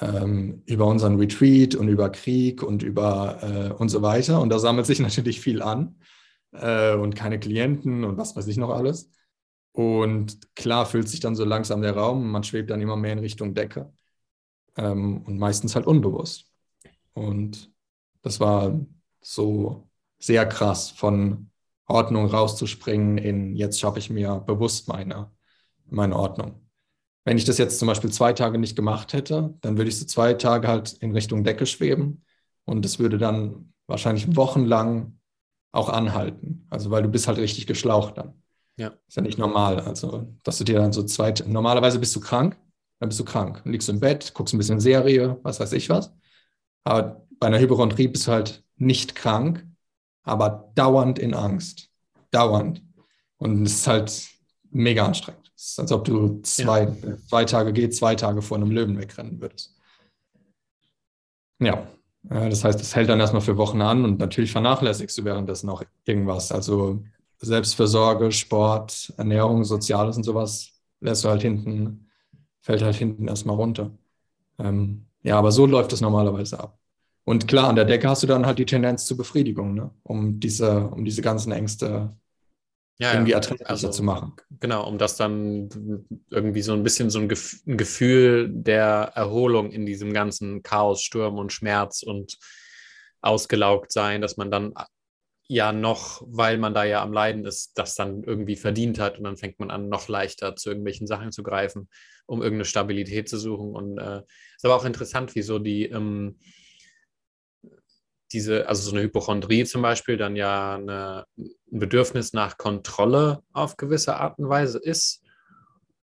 ähm, über unseren Retreat und über Krieg und über äh, und so weiter. Und da sammelt sich natürlich viel an. äh, und keine Klienten und was weiß ich noch alles. Und klar füllt sich dann so langsam der Raum, man schwebt dann immer mehr in Richtung Decke ähm, und meistens halt unbewusst. Und das war so sehr krass, von Ordnung rauszuspringen in jetzt schaffe ich mir bewusst meine, meine Ordnung. Wenn ich das jetzt zum Beispiel zwei Tage nicht gemacht hätte, dann würde ich so zwei Tage halt in Richtung Decke schweben und es würde dann wahrscheinlich wochenlang auch anhalten. Also weil du bist halt richtig geschlaucht dann. Ja. Ist ja nicht normal. Also, dass du dir dann so zwei, normalerweise bist du krank, dann bist du krank. Dann liegst du im Bett, guckst ein bisschen Serie, was weiß ich was. Aber bei einer Hypochondrie bist du halt nicht krank, aber dauernd in Angst. Dauernd. Und es ist halt mega anstrengend. Es ist, als ob du zwei, ja. zwei Tage geht, zwei Tage vor einem Löwen wegrennen würdest. Ja, das heißt, es hält dann erstmal für Wochen an und natürlich vernachlässigst du währenddessen auch irgendwas. Also Selbstversorge, Sport, Ernährung, Soziales und sowas lässt du halt hinten, fällt halt hinten erstmal runter. Ähm, ja, aber so läuft es normalerweise ab. Und klar, an der Decke hast du dann halt die Tendenz zur Befriedigung, ne? um, diese, um diese ganzen Ängste ja, irgendwie erträglicher also, zu machen. Genau, um das dann irgendwie so ein bisschen so ein, Gef ein Gefühl der Erholung in diesem ganzen Chaos, Sturm und Schmerz und ausgelaugt sein, dass man dann ja noch, weil man da ja am Leiden ist, das dann irgendwie verdient hat und dann fängt man an, noch leichter zu irgendwelchen Sachen zu greifen, um irgendeine Stabilität zu suchen. Und äh, ist aber auch interessant, wieso die ähm, diese, also so eine Hypochondrie zum Beispiel, dann ja eine, ein Bedürfnis nach Kontrolle auf gewisse Art und Weise ist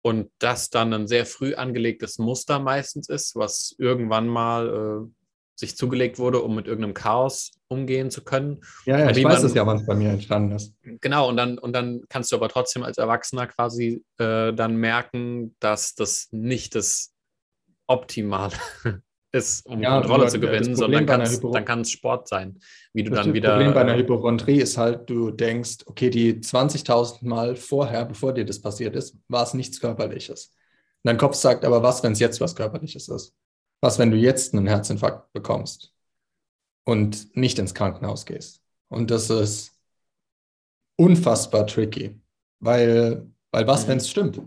und das dann ein sehr früh angelegtes Muster meistens ist, was irgendwann mal äh, sich zugelegt wurde, um mit irgendeinem Chaos umgehen zu können. Ja, ja ich weiß es ja, wann es bei mir entstanden ist. Genau, und dann, und dann kannst du aber trotzdem als Erwachsener quasi äh, dann merken, dass das nicht das Optimale ist, um ja, Kontrolle zu gewinnen, sondern dann kann es Sport sein, wie du das dann wieder. Das Problem bei einer Hypochondrie ist halt, du denkst, okay, die 20.000 Mal vorher, bevor dir das passiert ist, war es nichts Körperliches. Und dein Kopf sagt aber, was, wenn es jetzt was Körperliches ist? Was, wenn du jetzt einen Herzinfarkt bekommst und nicht ins Krankenhaus gehst? Und das ist unfassbar tricky, weil, weil was, mhm. wenn es stimmt?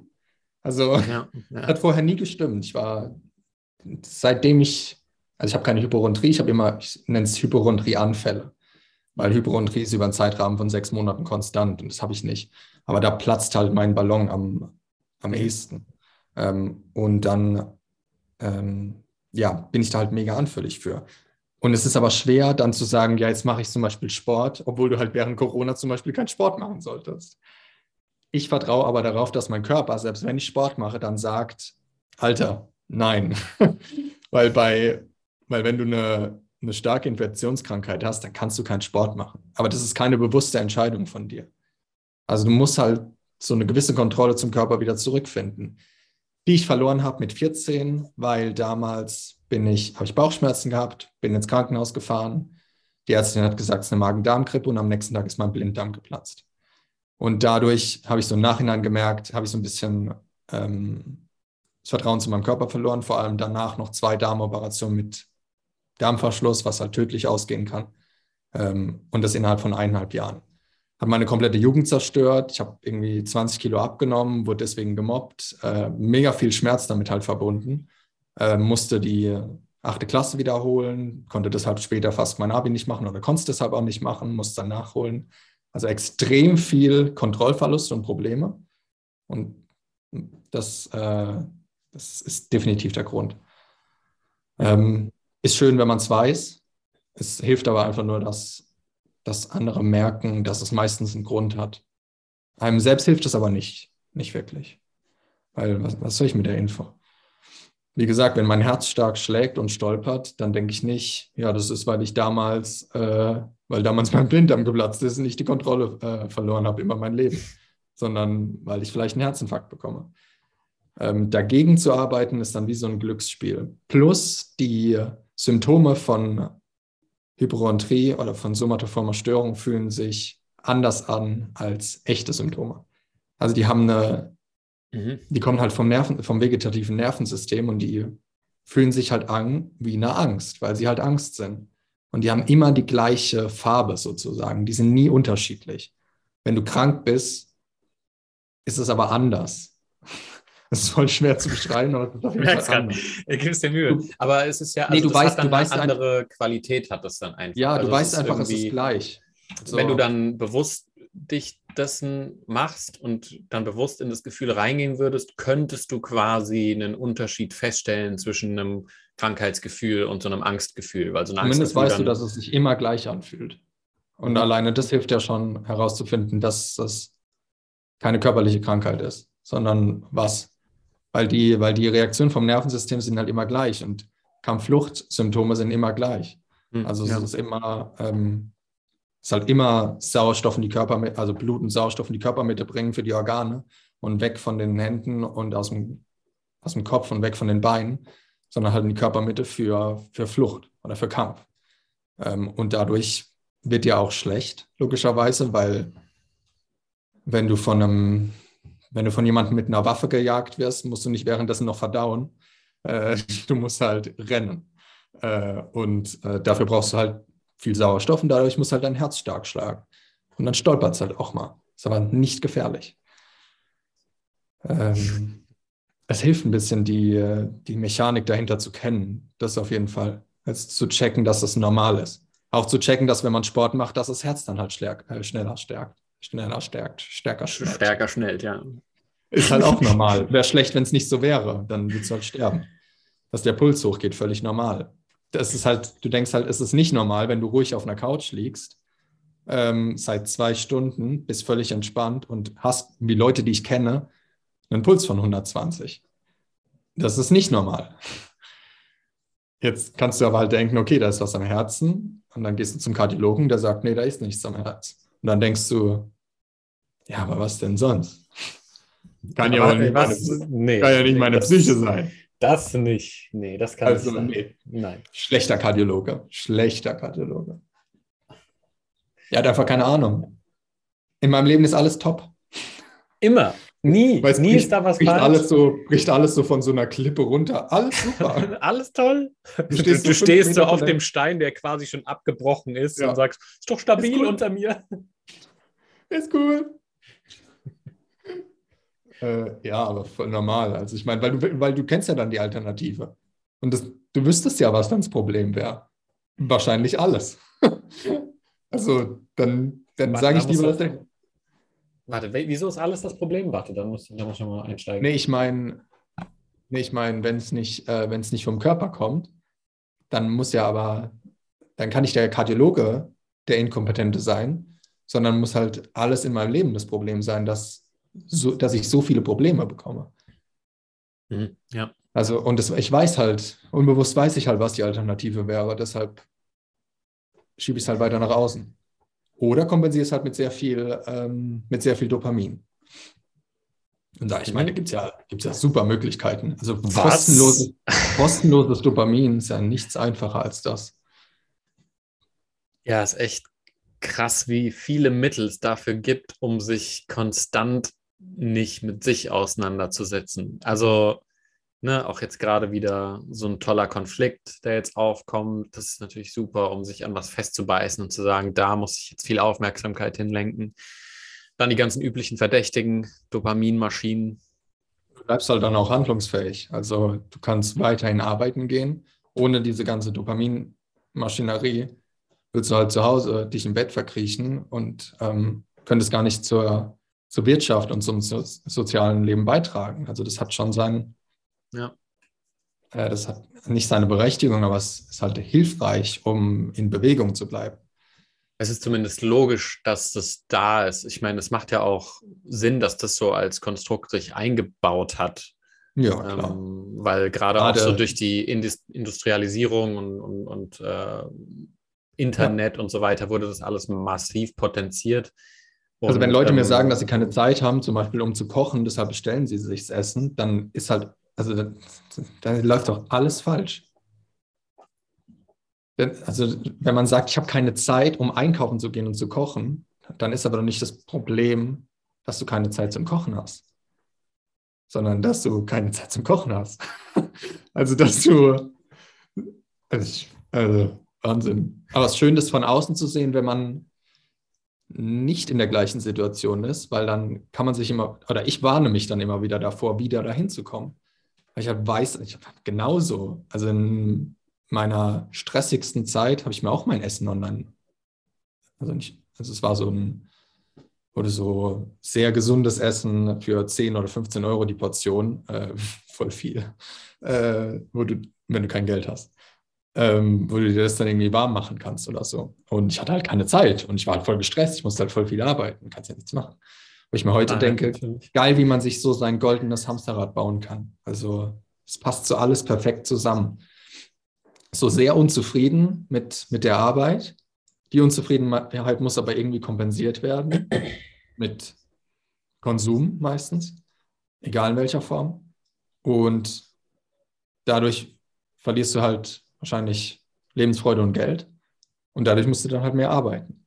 Also, ja, ja. hat vorher nie gestimmt. Ich war seitdem ich, also ich habe keine Hypochondrie, ich habe immer, ich nenne es Hypochondrie-Anfälle, weil Hypochondrie ist über einen Zeitrahmen von sechs Monaten konstant und das habe ich nicht. Aber da platzt halt mein Ballon am, am ehesten. Ähm, und dann, ähm, ja, bin ich da halt mega anfällig für. Und es ist aber schwer, dann zu sagen, ja, jetzt mache ich zum Beispiel Sport, obwohl du halt während Corona zum Beispiel keinen Sport machen solltest. Ich vertraue aber darauf, dass mein Körper, selbst wenn ich Sport mache, dann sagt, Alter, Nein, weil bei, weil wenn du eine, eine starke Infektionskrankheit hast, dann kannst du keinen Sport machen. Aber das ist keine bewusste Entscheidung von dir. Also du musst halt so eine gewisse Kontrolle zum Körper wieder zurückfinden, die ich verloren habe mit 14, weil damals bin ich, habe ich Bauchschmerzen gehabt, bin ins Krankenhaus gefahren. Die Ärztin hat gesagt, es ist eine Magen-Darm-Grippe und am nächsten Tag ist mein Blinddarm geplatzt. Und dadurch habe ich so im Nachhinein gemerkt, habe ich so ein bisschen ähm, das Vertrauen zu meinem Körper verloren, vor allem danach noch zwei Darmoperationen mit Darmverschluss, was halt tödlich ausgehen kann. Ähm, und das innerhalb von eineinhalb Jahren. Hat meine komplette Jugend zerstört. Ich habe irgendwie 20 Kilo abgenommen, wurde deswegen gemobbt. Äh, mega viel Schmerz damit halt verbunden. Äh, musste die achte Klasse wiederholen, konnte deshalb später fast mein Abi nicht machen oder konnte es deshalb auch nicht machen, musste dann nachholen. Also extrem viel Kontrollverlust und Probleme. Und das äh, das ist definitiv der Grund. Ähm, ist schön, wenn man es weiß. Es hilft aber einfach nur, dass, dass andere merken, dass es meistens einen Grund hat. Einem selbst hilft es aber nicht, nicht wirklich. Weil was, was soll ich mit der Info? Wie gesagt, wenn mein Herz stark schlägt und stolpert, dann denke ich nicht, ja, das ist, weil ich damals, äh, weil damals mein Blinddarm geplatzt ist und ich die Kontrolle äh, verloren habe über mein Leben, sondern weil ich vielleicht einen Herzinfarkt bekomme. Ähm, dagegen zu arbeiten, ist dann wie so ein Glücksspiel. Plus die Symptome von Hypochondrie oder von somatoformer Störung fühlen sich anders an als echte Symptome. Also die haben eine, mhm. die kommen halt vom, Nerven, vom vegetativen Nervensystem und die fühlen sich halt an wie eine Angst, weil sie halt Angst sind. Und die haben immer die gleiche Farbe sozusagen. Die sind nie unterschiedlich. Wenn du krank bist, ist es aber anders. Das ist voll schwer zu beschreiben, aber das ist auf gibst dir Mühe. aber es ist ja, also nee, du weißt, du weißt eine andere Qualität hat das dann einfach. Ja, du also weißt einfach, es ist gleich. So. Wenn du dann bewusst dich dessen machst und dann bewusst in das Gefühl reingehen würdest, könntest du quasi einen Unterschied feststellen zwischen einem Krankheitsgefühl und so einem Angstgefühl. Weil so Zumindest weißt du, dass es sich immer gleich anfühlt. Und mhm. alleine das hilft ja schon herauszufinden, dass das keine körperliche Krankheit ist, sondern was. Weil die, weil die Reaktionen vom Nervensystem sind halt immer gleich und Kampffluchtsymptome sind immer gleich. Mhm. Also ja. es ist immer ähm, ist halt immer Sauerstoff in die Körper, also Blut und Sauerstoff in die Körpermitte bringen für die Organe und weg von den Händen und aus dem, aus dem Kopf und weg von den Beinen, sondern halt in die Körpermitte für, für Flucht oder für Kampf. Ähm, und dadurch wird ja auch schlecht, logischerweise, weil wenn du von einem, wenn du von jemandem mit einer Waffe gejagt wirst, musst du nicht währenddessen noch verdauen. Äh, du musst halt rennen. Äh, und äh, dafür brauchst du halt viel Sauerstoff und dadurch muss halt dein Herz stark schlagen. Und dann stolpert es halt auch mal. Ist aber nicht gefährlich. Ähm, es hilft ein bisschen, die, die Mechanik dahinter zu kennen. Das auf jeden Fall. Also zu checken, dass das normal ist. Auch zu checken, dass wenn man Sport macht, dass das Herz dann halt stärk, äh, schneller stärkt. Schneller stärkt, stärker schnellt. Stärker schnellt, ja. Ist halt auch normal. Wäre schlecht, wenn es nicht so wäre. Dann würdest du halt sterben. Dass der Puls hochgeht, völlig normal das ist halt, du denkst halt, es ist nicht normal, wenn du ruhig auf einer Couch liegst, ähm, seit zwei Stunden, bist völlig entspannt und hast, wie Leute, die ich kenne, einen Puls von 120. Das ist nicht normal. Jetzt kannst du aber halt denken, okay, da ist was am Herzen. Und dann gehst du zum Kardiologen, der sagt, nee, da ist nichts am Herz. Und dann denkst du, ja, aber was denn sonst? Kann, ja, nicht, was, meine, nee, kann ja nicht meine Psyche sein. Das nicht. Nee, das kann also, nicht sein. Nee. Nein. Schlechter Kardiologe. Schlechter Kardiologe. Er hat einfach keine Ahnung. In meinem Leben ist alles top. Immer. Nie. Weißt, Nie bricht, ist da was bricht falsch. Alles so, bricht alles so von so einer Klippe runter. Alles super. alles toll. Du stehst, du, stehst so auf dem Stein, der quasi schon abgebrochen ist ja. und sagst, ist doch stabil ist unter mir. Ist cool. Äh, ja, aber voll normal. Also ich meine, weil du, weil du kennst ja dann die Alternative. Und das, du wüsstest ja, was dann das Problem wäre. Wahrscheinlich alles. also dann, dann sage ich lieber, dass der. Warte, wieso ist alles das Problem? Warte, dann muss, dann muss ich mal einsteigen. Nee, ich meine, nee, ich mein, wenn es nicht, äh, nicht vom Körper kommt, dann muss ja aber, dann kann nicht der Kardiologe der Inkompetente sein, sondern muss halt alles in meinem Leben das Problem sein, dass so, dass ich so viele Probleme bekomme. Mhm, ja. Also, und das, ich weiß halt, unbewusst weiß ich halt, was die Alternative wäre. Deshalb schiebe ich es halt weiter nach außen. Oder kompensiere es halt mit sehr viel, ähm, mit sehr viel Dopamin. Und da, ich meine, gibt es ja, gibt's ja super Möglichkeiten. Also kostenloses, kostenloses Dopamin ist ja nichts einfacher als das. Ja, ist echt krass, wie viele Mittel es dafür gibt, um sich konstant nicht mit sich auseinanderzusetzen. Also, ne, auch jetzt gerade wieder so ein toller Konflikt, der jetzt aufkommt. Das ist natürlich super, um sich an was festzubeißen und zu sagen, da muss ich jetzt viel Aufmerksamkeit hinlenken. Dann die ganzen üblichen Verdächtigen, Dopaminmaschinen. Du bleibst halt dann auch handlungsfähig. Also du kannst weiterhin arbeiten gehen, ohne diese ganze Dopaminmaschinerie. Willst du halt zu Hause dich im Bett verkriechen und ähm, könntest gar nicht zur zur Wirtschaft und zum so sozialen Leben beitragen. Also das hat schon sein, ja. Äh, das hat nicht seine Berechtigung, aber es ist halt hilfreich, um in Bewegung zu bleiben. Es ist zumindest logisch, dass das da ist. Ich meine, es macht ja auch Sinn, dass das so als Konstrukt sich eingebaut hat. Ja, klar. Ähm, weil gerade auch so durch die Industrialisierung und, und, und äh, Internet ja. und so weiter wurde das alles massiv potenziert. Und, also wenn Leute ähm, mir sagen, dass sie keine Zeit haben, zum Beispiel um zu kochen, deshalb bestellen sie sich das Essen, dann ist halt, also dann, dann läuft doch alles falsch. Also wenn man sagt, ich habe keine Zeit, um einkaufen zu gehen und zu kochen, dann ist aber doch nicht das Problem, dass du keine Zeit zum Kochen hast, sondern dass du keine Zeit zum Kochen hast. also dass du, also, also Wahnsinn. Aber es ist schön, das von außen zu sehen, wenn man nicht in der gleichen Situation ist, weil dann kann man sich immer, oder ich warne mich dann immer wieder davor, wieder dahin zu kommen. Weil ich halt weiß, ich habe genauso, also in meiner stressigsten Zeit habe ich mir auch mein Essen online, also nicht, also es war so ein, wurde so sehr gesundes Essen für 10 oder 15 Euro die Portion, äh, voll viel, äh, wo du, wenn du kein Geld hast ähm, wo du dir das dann irgendwie warm machen kannst oder so. Und ich hatte halt keine Zeit und ich war halt voll gestresst, ich musste halt voll viel arbeiten, kannst ja nichts machen. Wo ich mir heute Nein, denke, natürlich. geil, wie man sich so sein goldenes Hamsterrad bauen kann. Also es passt so alles perfekt zusammen. So sehr unzufrieden mit, mit der Arbeit. Die Unzufriedenheit muss aber irgendwie kompensiert werden mit Konsum meistens, egal in welcher Form. Und dadurch verlierst du halt wahrscheinlich Lebensfreude und Geld. Und dadurch musst du dann halt mehr arbeiten.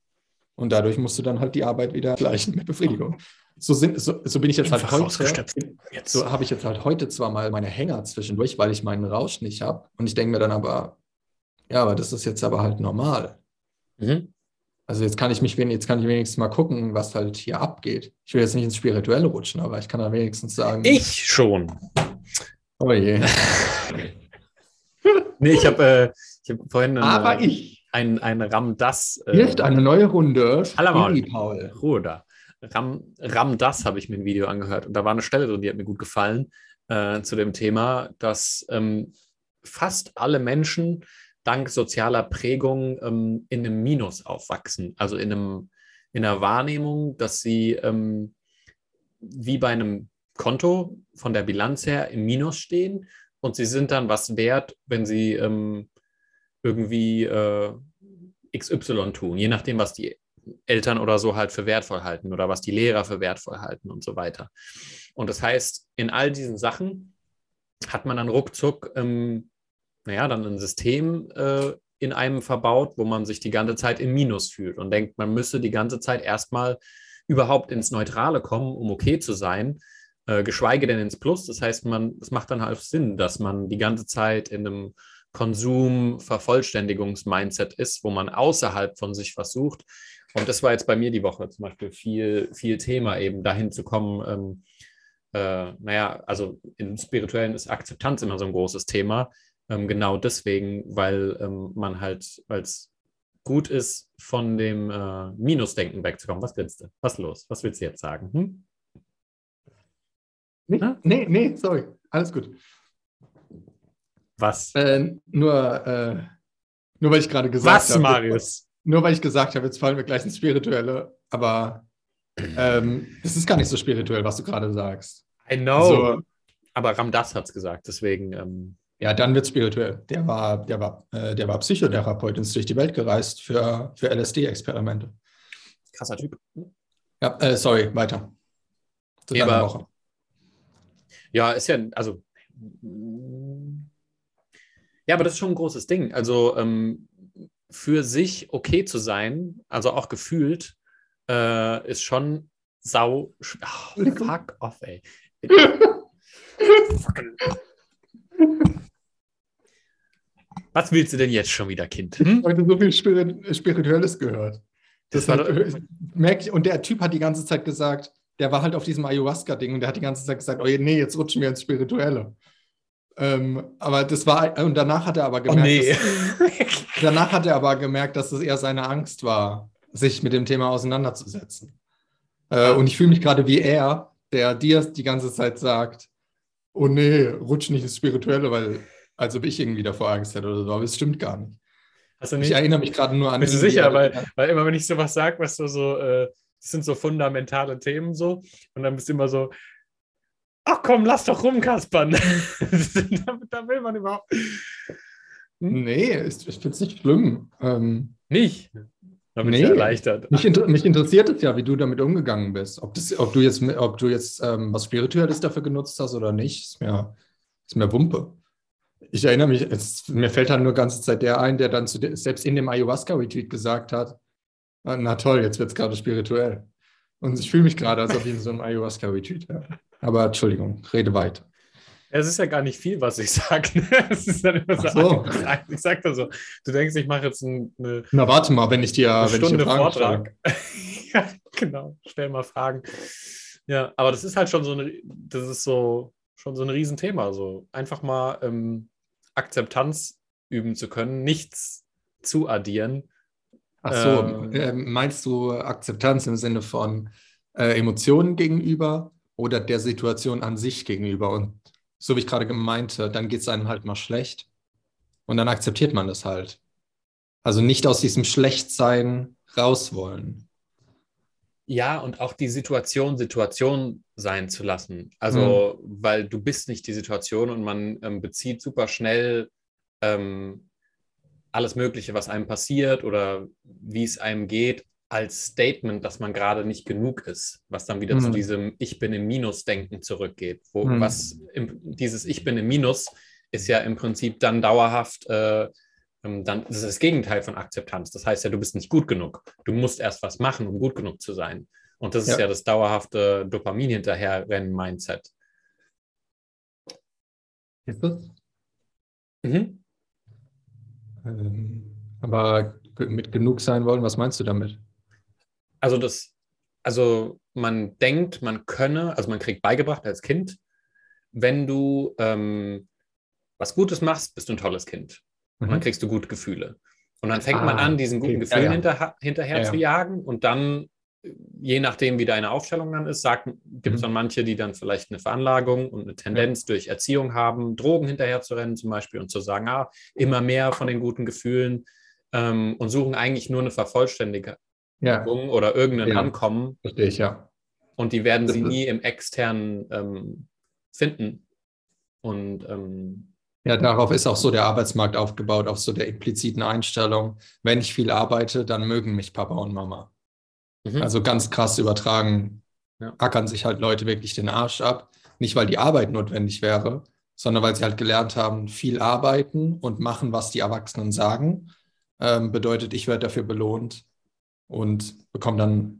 Und dadurch musst du dann halt die Arbeit wieder gleichen mit Befriedigung. So, sind, so, so bin ich jetzt halt heute. Jetzt. So habe ich jetzt halt heute zwar mal meine Hänger zwischendurch, weil ich meinen Rausch nicht habe. Und ich denke mir dann aber, ja, aber das ist jetzt aber halt normal. Mhm. Also jetzt kann ich mich jetzt kann ich wenigstens mal gucken, was halt hier abgeht. Ich will jetzt nicht ins Spirituelle rutschen, aber ich kann da wenigstens sagen. Ich schon. Oh je. nee, ich habe äh, hab vorhin einen, Aber ich. Ein, ein Ram Das. Äh, Jetzt eine neue Runde. Hallo, Paul. Ruhe da. Ram, Ram Das habe ich mir ein Video angehört und da war eine Stelle drin, die hat mir gut gefallen äh, zu dem Thema, dass ähm, fast alle Menschen dank sozialer Prägung ähm, in einem Minus aufwachsen, also in, einem, in einer Wahrnehmung, dass sie ähm, wie bei einem Konto von der Bilanz her im Minus stehen und sie sind dann was wert, wenn sie ähm, irgendwie äh, XY tun, je nachdem, was die Eltern oder so halt für wertvoll halten oder was die Lehrer für wertvoll halten und so weiter. Und das heißt, in all diesen Sachen hat man dann ruckzuck, ähm, naja, dann ein System äh, in einem verbaut, wo man sich die ganze Zeit im Minus fühlt und denkt, man müsse die ganze Zeit erstmal überhaupt ins Neutrale kommen, um okay zu sein, äh, geschweige denn ins Plus. Das heißt, man, es macht dann halt Sinn, dass man die ganze Zeit in einem Konsum-Vervollständigungs-Mindset ist, wo man außerhalb von sich versucht. Und das war jetzt bei mir die Woche zum Beispiel viel, viel Thema, eben dahin zu kommen. Ähm, äh, naja, also im Spirituellen ist Akzeptanz immer so ein großes Thema. Ähm, genau deswegen, weil ähm, man halt als gut ist, von dem äh, Minusdenken wegzukommen. Was grinst du? Was los? Was willst du jetzt sagen? Hm? Nee, nee, nee, sorry. Alles gut. Was? Äh, nur, äh, nur weil ich gerade gesagt habe. Was, Marius? Nur weil ich gesagt habe, jetzt fallen wir gleich ins Spirituelle. Aber ähm, es ist gar nicht so spirituell, was du gerade sagst. I know. Also, aber Ramdas hat es gesagt, deswegen. Ähm, ja, dann wird es spirituell. Der war, der war, äh, der war Psychotherapeut und ist durch die Welt gereist für, für LSD-Experimente. Krasser Typ. Ja, äh, sorry, weiter. Zu ja, aber, Woche. Ja, ist ja, also. Ja, aber das ist schon ein großes Ding. Also ähm, für sich okay zu sein, also auch gefühlt, äh, ist schon sau. Oh, fuck off, ey. Was willst du denn jetzt schon wieder, Kind? Hm? Heute so viel Spirituelles gehört. Das, das hat, merke ich, und der Typ hat die ganze Zeit gesagt, der war halt auf diesem Ayahuasca-Ding und der hat die ganze Zeit gesagt, oh nee, jetzt rutschen wir ins Spirituelle. Ähm, aber das war, und danach hat er aber gemerkt, oh nee. dass, danach hat er aber gemerkt, dass es eher seine Angst war, sich mit dem Thema auseinanderzusetzen. Äh, und ich fühle mich gerade wie er, der dir die ganze Zeit sagt, oh nee, rutsch nicht ins Spirituelle, weil, als ob ich irgendwie davor Angst hätte oder so, aber es stimmt gar nicht. nicht? Ich erinnere mich gerade nur an. Bist du sicher? Weil, weil immer, wenn ich sowas sage, was du so, äh, das sind so fundamentale Themen so. Und dann bist du immer so, ach komm, lass doch rumkaspern. da, da will man überhaupt. Hm? Nee, ich, ich finde es nicht schlimm. Ähm, nicht? Da bin nee, ich erleichtert. Mich, inter mich, interessiert es ja, wie du damit umgegangen bist. Ob, das, ob du jetzt, ob du jetzt ähm, was Spirituelles dafür genutzt hast oder nicht, ist mir, ist mir Wumpe. Ich erinnere mich, es, mir fällt halt nur ganze Zeit der ein, der dann zu, selbst in dem Ayahuasca-Retweet gesagt hat, Ah, na toll, jetzt wird es gerade spirituell. Und ich fühle mich gerade, als ob ich in so einem Ayahuasca-Retreat wäre. Aber Entschuldigung, rede weiter. Es ist ja gar nicht viel, was ich sage. Ne? So, ich sage da so, du denkst, ich mache jetzt eine, Na, warte mal, wenn ich dir eine wenn Stunde Vortrag. ja, genau, stell mal Fragen. Ja, aber das ist halt schon so eine, das ist so schon so ein Riesenthema. So einfach mal ähm, Akzeptanz üben zu können, nichts zu addieren. Ach so, Ähm. äh, meinst du Akzeptanz im Sinne von äh, Emotionen gegenüber oder der Situation an sich gegenüber? Und so wie ich gerade meinte, dann geht es einem halt mal schlecht und dann akzeptiert man das halt. Also nicht aus diesem Schlechtsein raus wollen. Ja, und auch die Situation Situation sein zu lassen. Also, weil du bist nicht die Situation und man ähm, bezieht super schnell ähm, alles Mögliche, was einem passiert oder wie es einem geht, als Statement, dass man gerade nicht genug ist, was dann wieder zu Mhm. diesem Ich bin im Minus-Denken zurückgeht. Wo Mhm. was im, dieses Ich bin im Minus ist ja im Prinzip dann dauerhaft äh, ähm, dann das ist das Gegenteil von Akzeptanz. Das heißt ja, du bist nicht gut genug. Du musst erst was machen, um gut genug zu sein. Und das ist Ja. ja das dauerhafte Dopamin hinterherrennen Mindset. Ist das? Mhm. Ähm, aber mit genug sein wollen, was meinst du damit? Also das, also man denkt, man könne, also man kriegt beigebracht als Kind, wenn du ähm, was Gutes machst, bist du ein tolles Kind. Und dann Mhm. kriegst du gute Gefühle. Und dann fängt man Ah, an, diesen guten okay. Gefühlen Ja, ja. Hinter, hinterher Ja, zu ja. jagen. Und dann, je nachdem, wie deine Aufstellung dann ist, gibt es Mhm. dann manche, die dann vielleicht eine Veranlagung und eine Tendenz durch Erziehung haben, Drogen hinterher zu rennen zum Beispiel und zu sagen, ah, immer mehr von den guten Gefühlen ähm, und suchen eigentlich nur eine Vervollständigung Ja, oder irgendein Ja. Ankommen. verstehe ich, ja. Und die werden Das sie nie im externen ähm, finden. Und ähm, Ja, darauf ist auch so der Arbeitsmarkt aufgebaut, auf so der impliziten Einstellung. Wenn ich viel arbeite, dann mögen mich Papa und Mama. mhm. Also ganz krass übertragen, Ja. ackern sich halt Leute wirklich den Arsch ab. Nicht, weil die Arbeit notwendig wäre, sondern weil sie halt gelernt haben, viel arbeiten und machen, was die Erwachsenen sagen. Ähm, bedeutet, ich werde dafür belohnt und bekomme dann.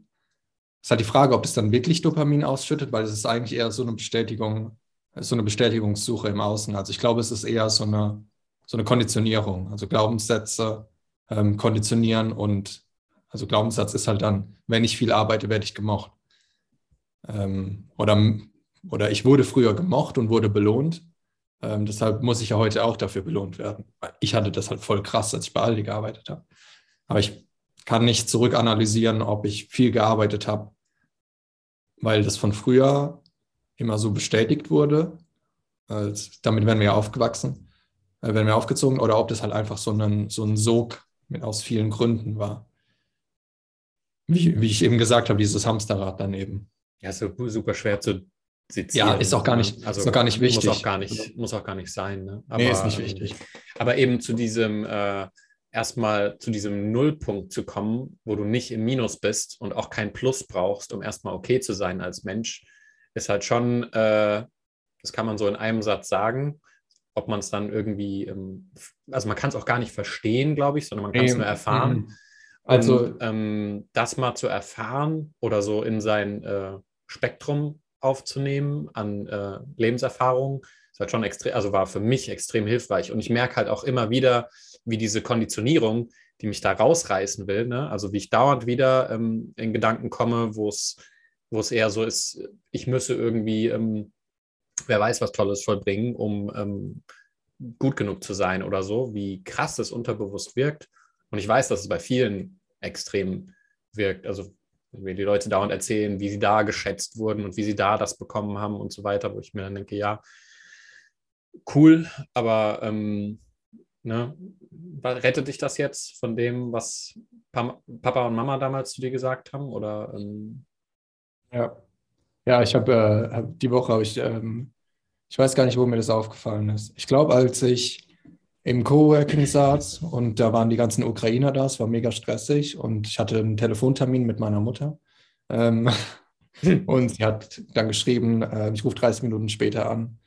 Es ist halt die Frage, ob das dann wirklich Dopamin ausschüttet, weil es ist eigentlich eher so eine Bestätigung, so eine Bestätigungssuche im Außen. Also ich glaube, es ist eher so eine, so eine Konditionierung, also Glaubenssätze ähm, konditionieren und also Glaubenssatz ist halt dann, wenn ich viel arbeite, werde ich gemocht. Ähm, oder, oder ich wurde früher gemocht und wurde belohnt. Ähm, deshalb muss ich ja heute auch dafür belohnt werden. Ich hatte das halt voll krass, als ich bei Aldi gearbeitet habe. Aber ich kann nicht zurückanalysieren, ob ich viel gearbeitet habe, weil das von früher immer so bestätigt wurde. Damit werden wir ja aufgewachsen, äh, werden wir aufgezogen, oder ob das halt einfach so ein, so ein Sog mit aus vielen Gründen war. Wie, wie ich eben gesagt habe, dieses Hamsterrad daneben. ja, ist so super schwer zu sezieren. Ja, ist auch gar nicht- ist auch gar nicht wichtig. Muss auch gar nicht, muss auch gar nicht sein. Ne? nee, ist nicht ähm, wichtig. Aber eben zu diesem, äh, erstmal zu diesem Nullpunkt zu kommen, wo du nicht im Minus bist und auch kein Plus brauchst, um erstmal okay zu sein als Mensch, ist halt schon, äh, das kann man so in einem Satz sagen. Ob man es dann irgendwie, ähm, also man kann es auch gar nicht verstehen, glaube ich, sondern man kann es nur erfahren. mhm. Also, Und, ähm, das mal zu erfahren oder so in sein äh, Spektrum aufzunehmen an äh, Lebenserfahrung, ist halt schon extrem, also war für mich extrem hilfreich. Und ich merke halt auch immer wieder, wie diese Konditionierung, die mich da rausreißen will, ne? also wie ich dauernd wieder ähm, in Gedanken komme, wo es eher so ist, ich müsse irgendwie, ähm, wer weiß, was Tolles vollbringen, um ähm, gut genug zu sein oder so, wie krass das unterbewusst wirkt. Und ich weiß, dass es bei vielen extrem wirkt. Also wenn mir die Leute dauernd erzählen, wie sie da geschätzt wurden und wie sie da das bekommen haben und so weiter, wo ich mir dann denke, ja, cool, aber ähm, ne, rettet dich das jetzt von dem, was Papa und Mama damals zu dir gesagt haben? Oder ähm, ja. Ja, ich habe äh, hab- die Woche habe ich, ähm, ich weiß gar nicht, wo mir das aufgefallen ist. Ich glaube, als ich im Coworking saß und da waren die ganzen Ukrainer da, es war mega stressig und ich hatte einen Telefontermin mit meiner Mutter. Ähm, und sie hat dann geschrieben, äh, ich rufe 30 Minuten später an,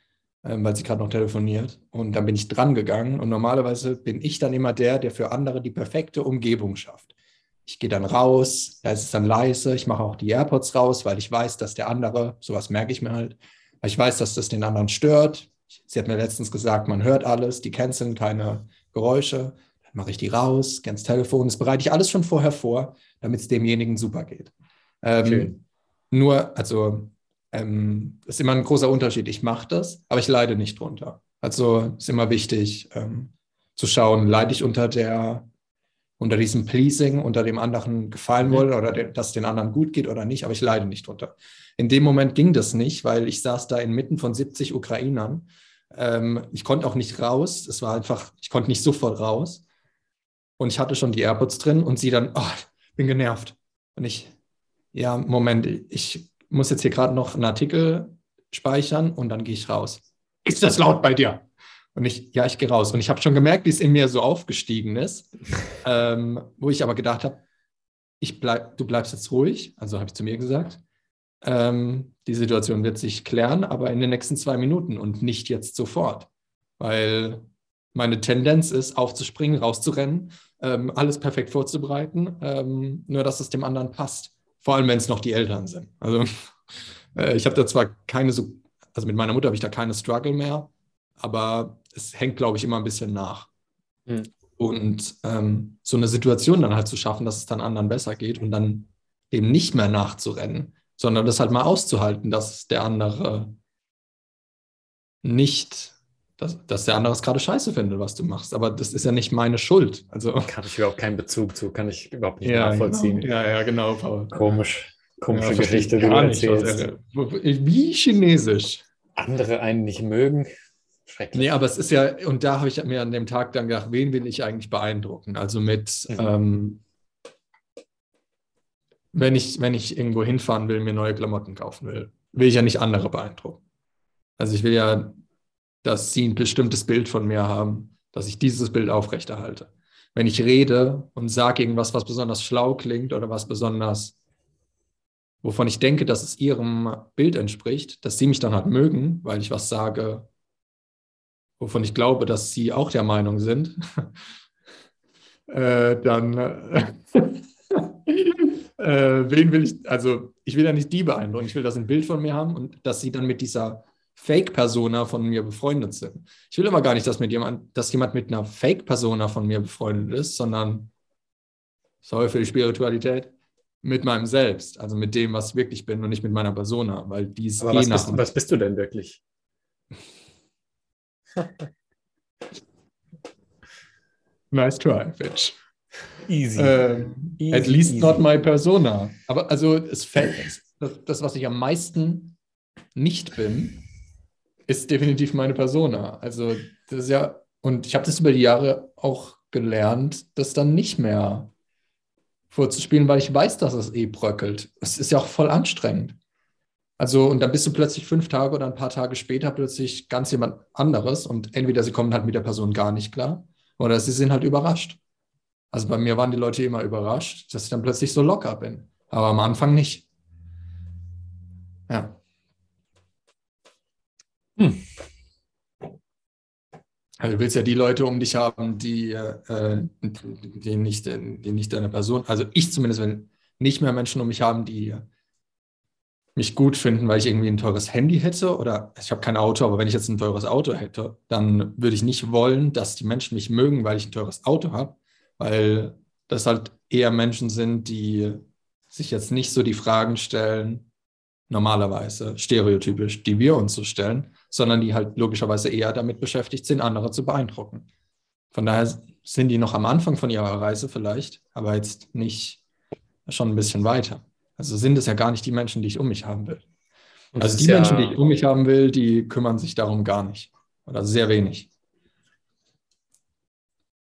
weil sie gerade noch telefoniert. Und dann bin ich dran gegangen und normalerweise bin ich dann immer der, der für andere die perfekte Umgebung schafft. Ich gehe dann raus, da ist es dann leise, ich mache auch die AirPods raus, weil ich weiß, dass der andere, sowas merke ich mir halt, weil ich weiß, dass das den anderen stört. Sie hat mir letztens gesagt, man hört alles, die canceln keine Geräusche. Dann mache ich die raus, ganz Telefon. Das bereite ich alles schon vorher vor, damit es demjenigen super geht. Ähm, nur, also, ähm, ist immer ein großer Unterschied. Ich mache das, aber ich leide nicht drunter. Also ist immer wichtig ähm, zu schauen, leide ich unter der unter diesem Pleasing, unter dem anderen gefallen mhm. wollen oder de, dass den anderen gut geht oder nicht, aber ich leide nicht drunter. In dem Moment ging das nicht, weil ich saß da inmitten von 70 Ukrainern. Ähm, ich konnte auch nicht raus. Es war einfach, ich konnte nicht sofort raus. Und ich hatte schon die AirPods drin und sie dann, oh, bin genervt. Und ich, ja, Moment, ich muss jetzt hier gerade noch einen Artikel speichern und dann gehe ich raus. Ist das laut bei dir? Und ich, ja, ich gehe raus. Und ich habe schon gemerkt, wie es in mir so aufgestiegen ist, ähm, wo ich aber gedacht habe, ich bleib, du bleibst jetzt ruhig, also habe ich zu mir gesagt. Ähm, die Situation wird sich klären, aber in den nächsten zwei Minuten und nicht jetzt sofort. Weil meine Tendenz ist, aufzuspringen, rauszurennen, ähm, alles perfekt vorzubereiten, ähm, nur dass es dem anderen passt. Vor allem, wenn es noch die Eltern sind. Also äh, ich habe da zwar keine so, also mit meiner Mutter habe ich da keine Struggle mehr, aber es hängt, glaube ich, immer ein bisschen nach. Mhm. Und ähm, so eine Situation dann halt zu schaffen, dass es dann anderen besser geht und dann eben nicht mehr nachzurennen, sondern das halt mal auszuhalten, dass der andere nicht, dass, dass der andere es gerade scheiße findet, was du machst. Aber das ist ja nicht meine Schuld. Also habe ich überhaupt keinen Bezug zu, kann ich überhaupt nicht ja, nachvollziehen. Genau. Ja, ja, genau. Paul. Komisch. Komische ja, Geschichte, die du erzählst. Nicht, wie chinesisch. Andere einen nicht mögen. Schrecklich. Nee, aber es ist ja, und da habe ich mir an dem Tag dann gedacht, wen will ich eigentlich beeindrucken? Also mit, mhm. ähm, wenn, ich, wenn ich irgendwo hinfahren will, mir neue Klamotten kaufen will, will ich ja nicht andere beeindrucken. Also ich will ja, dass sie ein bestimmtes Bild von mir haben, dass ich dieses Bild aufrechterhalte. Wenn ich rede und sage irgendwas, was besonders schlau klingt oder was besonders, wovon ich denke, dass es ihrem Bild entspricht, dass sie mich dann halt mögen, weil ich was sage, wovon ich glaube, dass Sie auch der Meinung sind, äh, dann äh, wen will ich, also ich will ja nicht die beeindrucken, ich will, dass sie ein Bild von mir haben und dass sie dann mit dieser Fake-Persona von mir befreundet sind. Ich will aber gar nicht, dass, mit jemand, dass jemand mit einer Fake-Persona von mir befreundet ist, sondern, sorry für die Spiritualität, mit meinem Selbst, also mit dem, was ich wirklich bin und nicht mit meiner Persona, weil die ist aber eh was, bist, was bist du denn wirklich? nice try, Fitch. Easy. Ähm, easy at least easy. not my persona. Aber also es fällt, das, das, was ich am meisten nicht bin, ist definitiv meine Persona. Also das ist ja, und ich habe das über die Jahre auch gelernt, das dann nicht mehr vorzuspielen, weil ich weiß, dass es eh bröckelt. Es ist ja auch voll anstrengend. Also, und dann bist du plötzlich fünf Tage oder ein paar Tage später plötzlich ganz jemand anderes und entweder sie kommen halt mit der Person gar nicht klar oder sie sind halt überrascht. Also bei mir waren die Leute immer überrascht, dass ich dann plötzlich so locker bin. Aber am Anfang nicht. Ja. Hm. Also du willst ja die Leute um dich haben, die, äh, die, nicht, die nicht deine Person, also ich zumindest will nicht mehr Menschen um mich haben, die mich gut finden, weil ich irgendwie ein teures Handy hätte oder ich habe kein Auto, aber wenn ich jetzt ein teures Auto hätte, dann würde ich nicht wollen, dass die Menschen mich mögen, weil ich ein teures Auto habe, weil das halt eher Menschen sind, die sich jetzt nicht so die Fragen stellen, normalerweise stereotypisch, die wir uns so stellen, sondern die halt logischerweise eher damit beschäftigt sind, andere zu beeindrucken. Von daher sind die noch am Anfang von ihrer Reise vielleicht, aber jetzt nicht schon ein bisschen weiter. Also sind es ja gar nicht die Menschen, die ich um mich haben will. Und also die ja, Menschen, die ich um mich haben will, die kümmern sich darum gar nicht. Oder sehr wenig.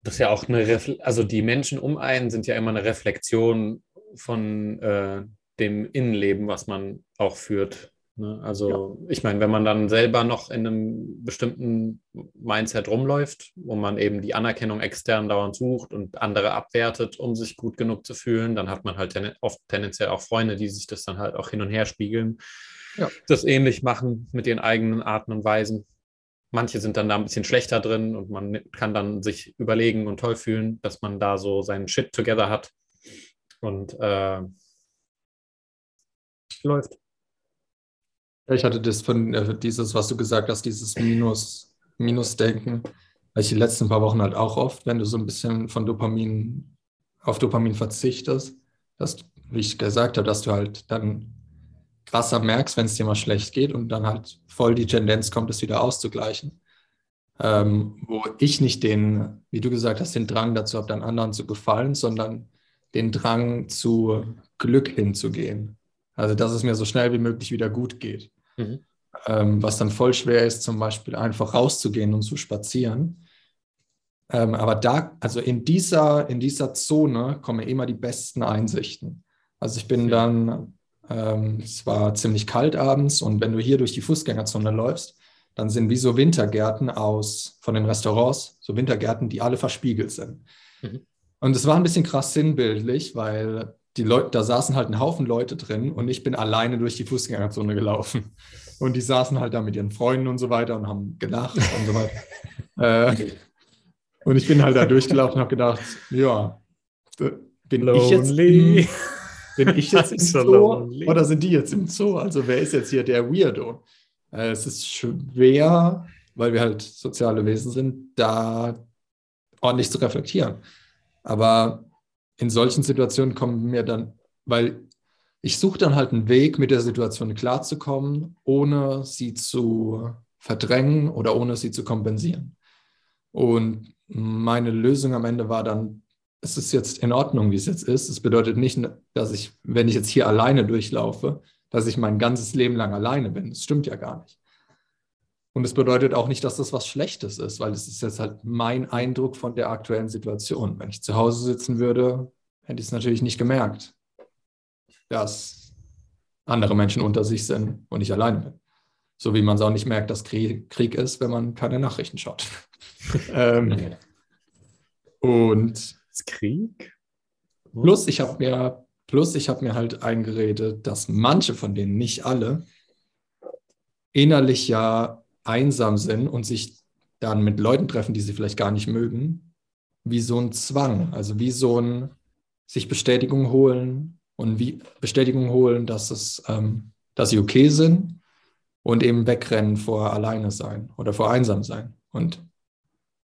Das ist ja auch eine, Refle also die Menschen um einen sind ja immer eine Reflexion von äh, dem Innenleben, was man auch führt. Ne? Also ja. ich meine, wenn man dann selber noch in einem bestimmten Mindset rumläuft, wo man eben die Anerkennung extern dauernd sucht und andere abwertet, um sich gut genug zu fühlen, dann hat man halt ten oft tendenziell auch Freunde, die sich das dann halt auch hin und her spiegeln, ja. das ähnlich machen mit ihren eigenen Arten und Weisen. Manche sind dann da ein bisschen schlechter drin und man kann dann sich überlegen und toll fühlen, dass man da so seinen Shit together hat und äh, läuft. Ich hatte das von äh, dieses, was du gesagt hast, dieses Minus, Minusdenken, weil ich die letzten paar Wochen halt auch oft, wenn du so ein bisschen von Dopamin auf Dopamin verzichtest, dass, wie ich gesagt habe, dass du halt dann krasser merkst, wenn es dir mal schlecht geht und dann halt voll die Tendenz kommt, es wieder auszugleichen. Ähm, wo ich nicht den, wie du gesagt hast, den Drang dazu habe, dann anderen zu gefallen, sondern den Drang zu Glück hinzugehen. Also, dass es mir so schnell wie möglich wieder gut geht. Mhm. Ähm, was dann voll schwer ist, zum Beispiel einfach rauszugehen und zu spazieren. Ähm, aber da, also in dieser, in dieser Zone kommen immer die besten Einsichten. Also ich bin dann, ähm, es war ziemlich kalt abends und wenn du hier durch die Fußgängerzone läufst, dann sind wie so Wintergärten aus von den Restaurants, so Wintergärten, die alle verspiegelt sind. Mhm. Und es war ein bisschen krass sinnbildlich, weil die Leute, da saßen halt ein Haufen Leute drin und ich bin alleine durch die Fußgängerzone gelaufen. Und die saßen halt da mit ihren Freunden und so weiter und haben gelacht und so weiter. äh, und ich bin halt da durchgelaufen und habe gedacht, ja, bin lonely. ich jetzt im, bin ich jetzt im so Zoo lonely. oder sind die jetzt im Zoo? Also wer ist jetzt hier der Weirdo? Äh, es ist schwer, weil wir halt soziale Wesen sind, da ordentlich zu reflektieren. Aber in solchen Situationen kommen mir dann, weil ich suche dann halt einen Weg, mit der Situation klarzukommen, ohne sie zu verdrängen oder ohne sie zu kompensieren. Und meine Lösung am Ende war dann, es ist jetzt in Ordnung, wie es jetzt ist. Es bedeutet nicht, dass ich, wenn ich jetzt hier alleine durchlaufe, dass ich mein ganzes Leben lang alleine bin. Das stimmt ja gar nicht. Und es bedeutet auch nicht, dass das was Schlechtes ist, weil es ist jetzt halt mein Eindruck von der aktuellen Situation. Wenn ich zu Hause sitzen würde, hätte ich es natürlich nicht gemerkt, dass andere Menschen unter sich sind und ich alleine bin. So wie man es auch nicht merkt, dass Krieg ist, wenn man keine Nachrichten schaut. ähm, und ist Krieg? Plus ich habe mir, plus ich habe mir halt eingeredet, dass manche von denen, nicht alle, innerlich ja einsam sind und sich dann mit Leuten treffen, die sie vielleicht gar nicht mögen, wie so ein Zwang, also wie so ein sich Bestätigung holen und wie Bestätigung holen, dass es, ähm, dass sie okay sind und eben wegrennen vor alleine sein oder vor einsam sein. Und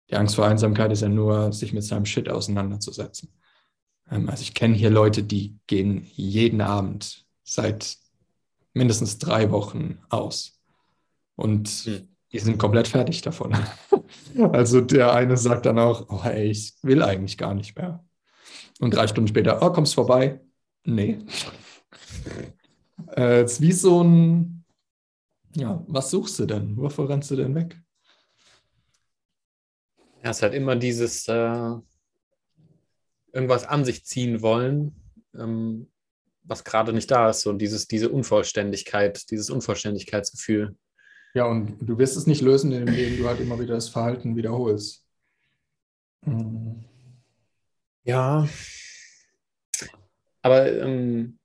die Angst vor Einsamkeit ist ja nur, sich mit seinem Shit auseinanderzusetzen. Ähm, also ich kenne hier Leute, die gehen jeden Abend seit mindestens drei Wochen aus und hm. die sind komplett fertig davon. also der eine sagt dann auch, oh, ey, ich will eigentlich gar nicht mehr. Und drei Stunden später, oh, kommst vorbei? Nee. äh, ist wie so ein, ja, was suchst du denn? Wovor rennst du denn weg? Ja, es hat immer dieses äh, irgendwas an sich ziehen wollen, ähm, was gerade nicht da ist. So dieses, diese Unvollständigkeit, dieses Unvollständigkeitsgefühl. Ja, und du wirst es nicht lösen, indem du halt immer wieder das Verhalten wiederholst. Mhm. Ja. Aber ähm,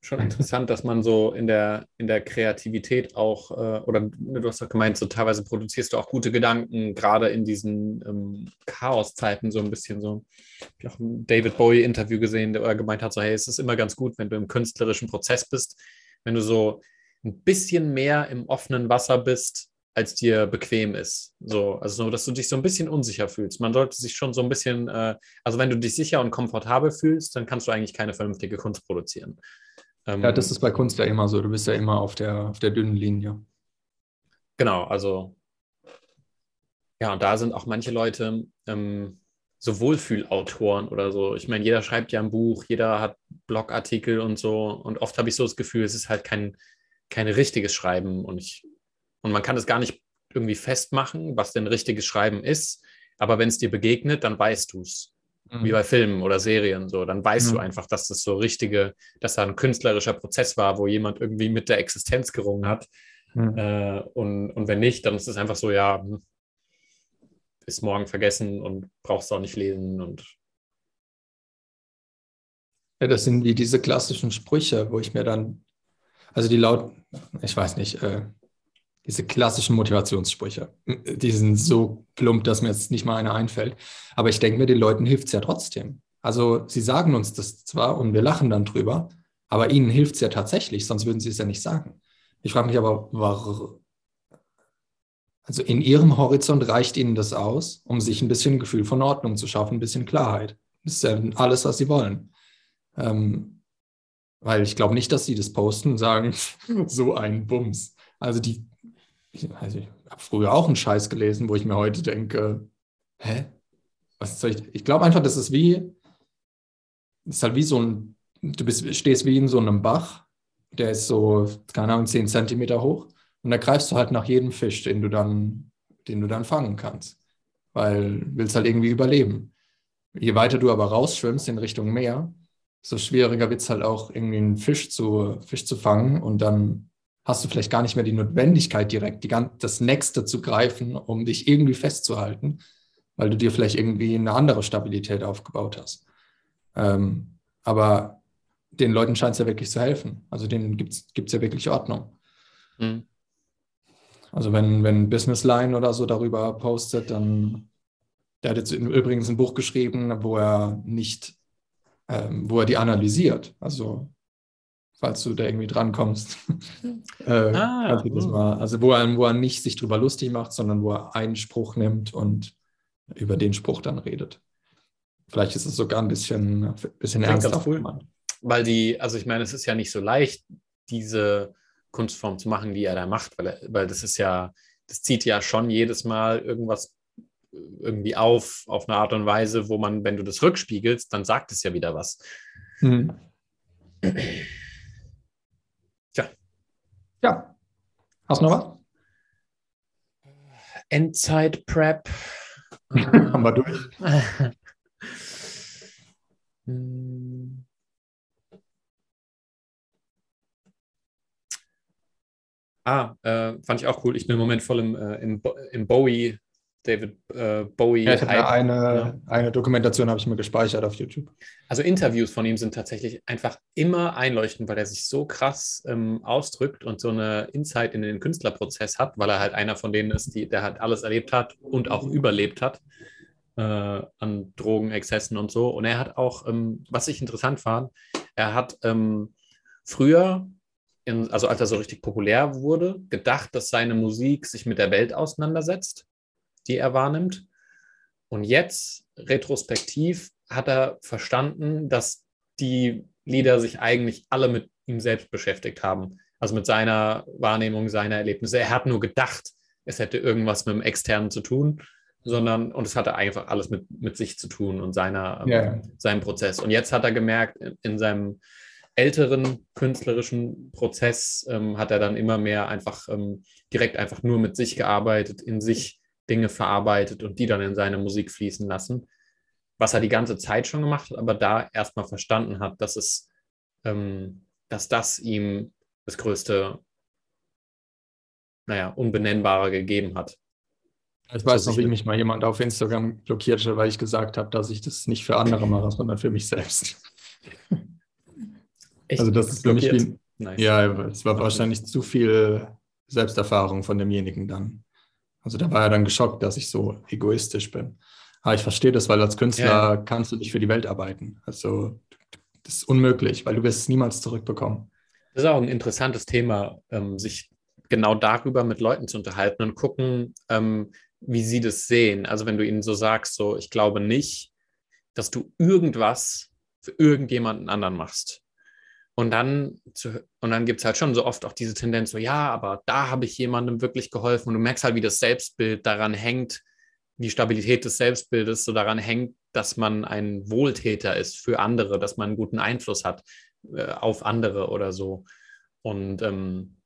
schon interessant, dass man so in der, in der Kreativität auch, äh, oder du hast doch gemeint, so teilweise produzierst du auch gute Gedanken, gerade in diesen ähm, Chaoszeiten so ein bisschen so. Ich habe auch ein David Bowie-Interview gesehen, der gemeint hat, so, hey, es ist immer ganz gut, wenn du im künstlerischen Prozess bist, wenn du so ein bisschen mehr im offenen Wasser bist, als dir bequem ist. So, also dass du dich so ein bisschen unsicher fühlst. Man sollte sich schon so ein bisschen, äh, also wenn du dich sicher und komfortabel fühlst, dann kannst du eigentlich keine vernünftige Kunst produzieren. Ähm, ja, das ist bei Kunst ja immer so. Du bist ja immer auf der, auf der dünnen Linie. Genau, also ja, und da sind auch manche Leute ähm, so Wohlfühlautoren oder so. Ich meine, jeder schreibt ja ein Buch, jeder hat Blogartikel und so. Und oft habe ich so das Gefühl, es ist halt kein, kein richtiges Schreiben und ich, und man kann es gar nicht irgendwie festmachen, was denn richtiges Schreiben ist. Aber wenn es dir begegnet, dann weißt du es. Mhm. Wie bei Filmen oder Serien. So, dann weißt mhm. du einfach, dass das so richtige, dass da ein künstlerischer Prozess war, wo jemand irgendwie mit der Existenz gerungen hat. Mhm. Äh, und, und wenn nicht, dann ist es einfach so, ja, hm, ist morgen vergessen und brauchst auch nicht lesen und ja, das sind wie diese klassischen Sprüche, wo ich mir dann also die laut, ich weiß nicht, äh, diese klassischen Motivationssprüche, die sind so plump, dass mir jetzt nicht mal einer einfällt. Aber ich denke mir, den Leuten hilft es ja trotzdem. Also sie sagen uns das zwar und wir lachen dann drüber, aber ihnen hilft es ja tatsächlich, sonst würden sie es ja nicht sagen. Ich frage mich aber, warum, also in ihrem Horizont reicht ihnen das aus, um sich ein bisschen Gefühl von Ordnung zu schaffen, ein bisschen Klarheit. Das ist ja alles, was sie wollen. Ähm, weil ich glaube nicht, dass sie das posten und sagen, so ein Bums. Also die, also ich habe früher auch einen Scheiß gelesen, wo ich mir heute denke, hä? Was soll ich? Ich glaube einfach, das ist wie, das ist halt wie so ein, du bist, stehst wie in so einem Bach, der ist so, keine Ahnung, 10 Zentimeter hoch und da greifst du halt nach jedem Fisch, den du dann, den du dann fangen kannst. Weil du willst halt irgendwie überleben. Je weiter du aber rausschwimmst in Richtung Meer, so schwieriger wird es halt auch irgendwie einen Fisch zu, Fisch zu fangen und dann hast du vielleicht gar nicht mehr die Notwendigkeit direkt, die, das Nächste zu greifen, um dich irgendwie festzuhalten, weil du dir vielleicht irgendwie eine andere Stabilität aufgebaut hast. Ähm, aber den Leuten scheint es ja wirklich zu helfen. Also denen gibt es ja wirklich Ordnung. Mhm. Also wenn, wenn Businessline oder so darüber postet, dann, der hat jetzt übrigens ein Buch geschrieben, wo er nicht, ähm, wo er die analysiert. Also falls du da irgendwie drankommst. äh, ah, hm. mal, also wo er, wo er nicht sich drüber lustig macht, sondern wo er einen Spruch nimmt und über den Spruch dann redet. Vielleicht ist es sogar ein bisschen, bisschen ernsthaft. Cool. Weil die, also ich meine, es ist ja nicht so leicht, diese Kunstform zu machen, die er da macht, weil, er, weil das ist ja, das zieht ja schon jedes Mal irgendwas irgendwie auf, auf eine Art und Weise, wo man, wenn du das rückspiegelst, dann sagt es ja wieder was. Hm. Tja. Ja. Hast du noch was? Endzeit-Prep. Haben wir durch. hm. Ah, äh, fand ich auch cool. Ich bin im Moment voll im, äh, im, im Bowie, David äh, Bowie. Ja, ich habe eine, ja. eine Dokumentation habe ich mir gespeichert auf YouTube. Also Interviews von ihm sind tatsächlich einfach immer einleuchtend, weil er sich so krass ähm, ausdrückt und so eine Insight in den Künstlerprozess hat, weil er halt einer von denen ist, die, der halt alles erlebt hat und auch überlebt hat äh, an Drogenexzessen und so. Und er hat auch, ähm, was ich interessant fand, er hat ähm, früher in, also als er so richtig populär wurde, gedacht, dass seine Musik sich mit der Welt auseinandersetzt, die er wahrnimmt. Und jetzt, retrospektiv, hat er verstanden, dass die Lieder sich eigentlich alle mit ihm selbst beschäftigt haben. Also mit seiner Wahrnehmung, seiner Erlebnisse. Er hat nur gedacht, es hätte irgendwas mit dem Externen zu tun, sondern, und es hatte einfach alles mit, mit sich zu tun und seiner, yeah. seinem Prozess. Und jetzt hat er gemerkt, in, in seinem älteren künstlerischen Prozess ähm, hat er dann immer mehr einfach ähm, direkt einfach nur mit sich gearbeitet, in sich Dinge verarbeitet und die dann in seine Musik fließen lassen. Was er die ganze Zeit schon gemacht hat, aber da erstmal verstanden hat, dass es, ähm, dass das ihm das größte, naja, Unbenennbare gegeben hat. Ich weiß noch, wie mich mal jemand auf Instagram blockierte, weil ich gesagt habe, dass ich das nicht für andere mache, sondern für mich selbst. Echt? Also das ist für mich wie, nice. ja, es war wahrscheinlich zu viel Selbsterfahrung von demjenigen dann. Also da war er dann geschockt, dass ich so egoistisch bin. Aber ich verstehe das, weil als Künstler ja. kannst du nicht für die Welt arbeiten. Also das ist unmöglich, weil du wirst es niemals zurückbekommen. Das ist auch ein interessantes Thema, ähm, sich genau darüber mit Leuten zu unterhalten und gucken, ähm, wie sie das sehen. Also wenn du ihnen so sagst, so ich glaube nicht, dass du irgendwas für irgendjemanden anderen machst. Und dann, zu, und dann gibt es halt schon so oft auch diese Tendenz, so ja, aber da habe ich jemandem wirklich geholfen. Und du merkst halt, wie das Selbstbild daran hängt, die Stabilität des Selbstbildes so daran hängt, dass man ein Wohltäter ist für andere, dass man einen guten Einfluss hat äh, auf andere oder so. Und ähm,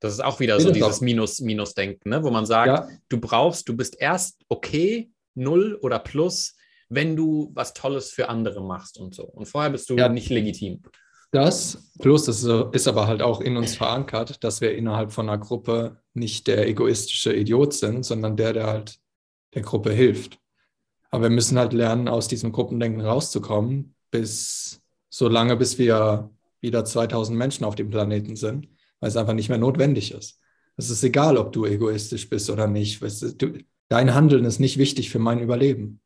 das ist auch wieder so dieses Minus-Minus-Denken, ne? wo man sagt, ja. du brauchst, du bist erst okay, null oder plus, wenn du was Tolles für andere machst und so. Und vorher bist du ja. nicht legitim. Das, plus das ist aber halt auch in uns verankert, dass wir innerhalb von einer Gruppe nicht der egoistische Idiot sind, sondern der, der halt der Gruppe hilft. Aber wir müssen halt lernen, aus diesem Gruppendenken rauszukommen, bis so lange, bis wir wieder 2000 Menschen auf dem Planeten sind, weil es einfach nicht mehr notwendig ist. Es ist egal, ob du egoistisch bist oder nicht. Dein Handeln ist nicht wichtig für mein Überleben.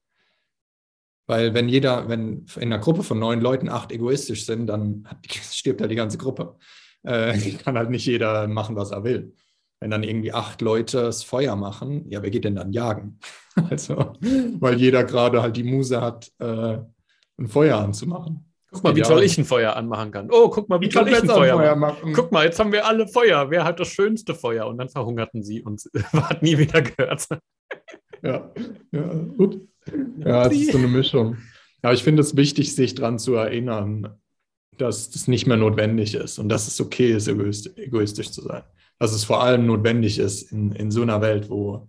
Weil wenn jeder, wenn in einer Gruppe von neun Leuten acht egoistisch sind, dann stirbt ja die ganze Gruppe. äh, kann halt nicht jeder machen, was er will. Wenn dann irgendwie acht Leute das Feuer machen, ja, wer geht denn dann jagen? also, weil jeder gerade halt die Muse hat, äh, ein Feuer anzumachen. Guck mal, wie toll ich ein Feuer anmachen kann. Oh, guck mal, wie ich toll ich ein Feuer, Feuer machen. Guck mal, jetzt haben wir alle Feuer. Wer hat das schönste Feuer? Und dann verhungerten sie und hat nie wieder gehört. ja, ja, ups. Ja, es ist so eine Mischung. Aber ich finde es wichtig, sich daran zu erinnern, dass das nicht mehr notwendig ist und dass es okay ist, egoistisch zu sein. Dass es vor allem notwendig ist in, in so einer Welt, wo,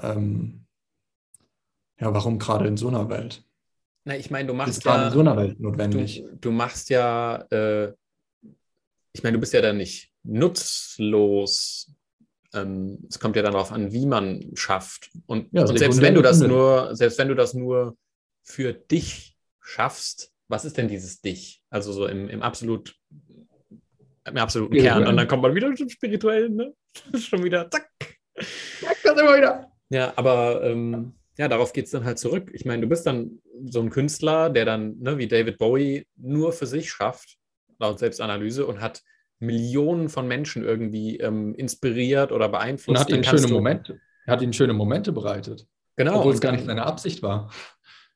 ähm, ja, warum gerade in so einer Welt? Na, ich meine, du machst ja. in so einer Welt notwendig. Du, du machst ja, äh, ich meine, du bist ja dann nicht nutzlos. Ähm, es kommt ja dann darauf an, wie man schafft. Und, ja, und selbst wenn du das nur, selbst wenn du das nur für dich schaffst, was ist denn dieses Dich? Also so im, im absolut im absoluten Kern. Und dann kommt man wieder zum Spirituellen, ne? Schon wieder, zack. Zack, das immer wieder. Ja, aber ähm, ja, darauf geht es dann halt zurück. Ich meine, du bist dann so ein Künstler, der dann, ne, wie David Bowie, nur für sich schafft, laut Selbstanalyse, und hat Millionen von Menschen irgendwie ähm, inspiriert oder beeinflusst. Und hat ihnen schöne Momente. Er hat ihnen schöne Momente bereitet. Genau. Obwohl es gar nicht seine Absicht war.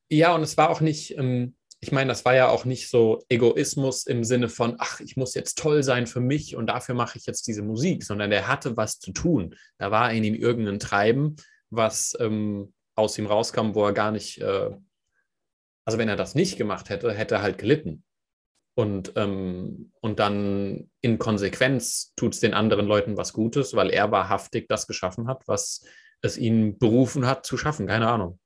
Ja, und es war auch nicht, ähm, ich meine, das war ja auch nicht so Egoismus im Sinne von, ach, ich muss jetzt toll sein für mich und dafür mache ich jetzt diese Musik, sondern der hatte was zu tun. Da war in ihm irgendein Treiben, was ähm, aus ihm rauskam, wo er gar nicht, äh, also wenn er das nicht gemacht hätte, hätte er halt gelitten. Und, ähm, und dann in Konsequenz tut es den anderen Leuten was Gutes, weil er wahrhaftig das geschaffen hat, was es ihn berufen hat zu schaffen. Keine Ahnung.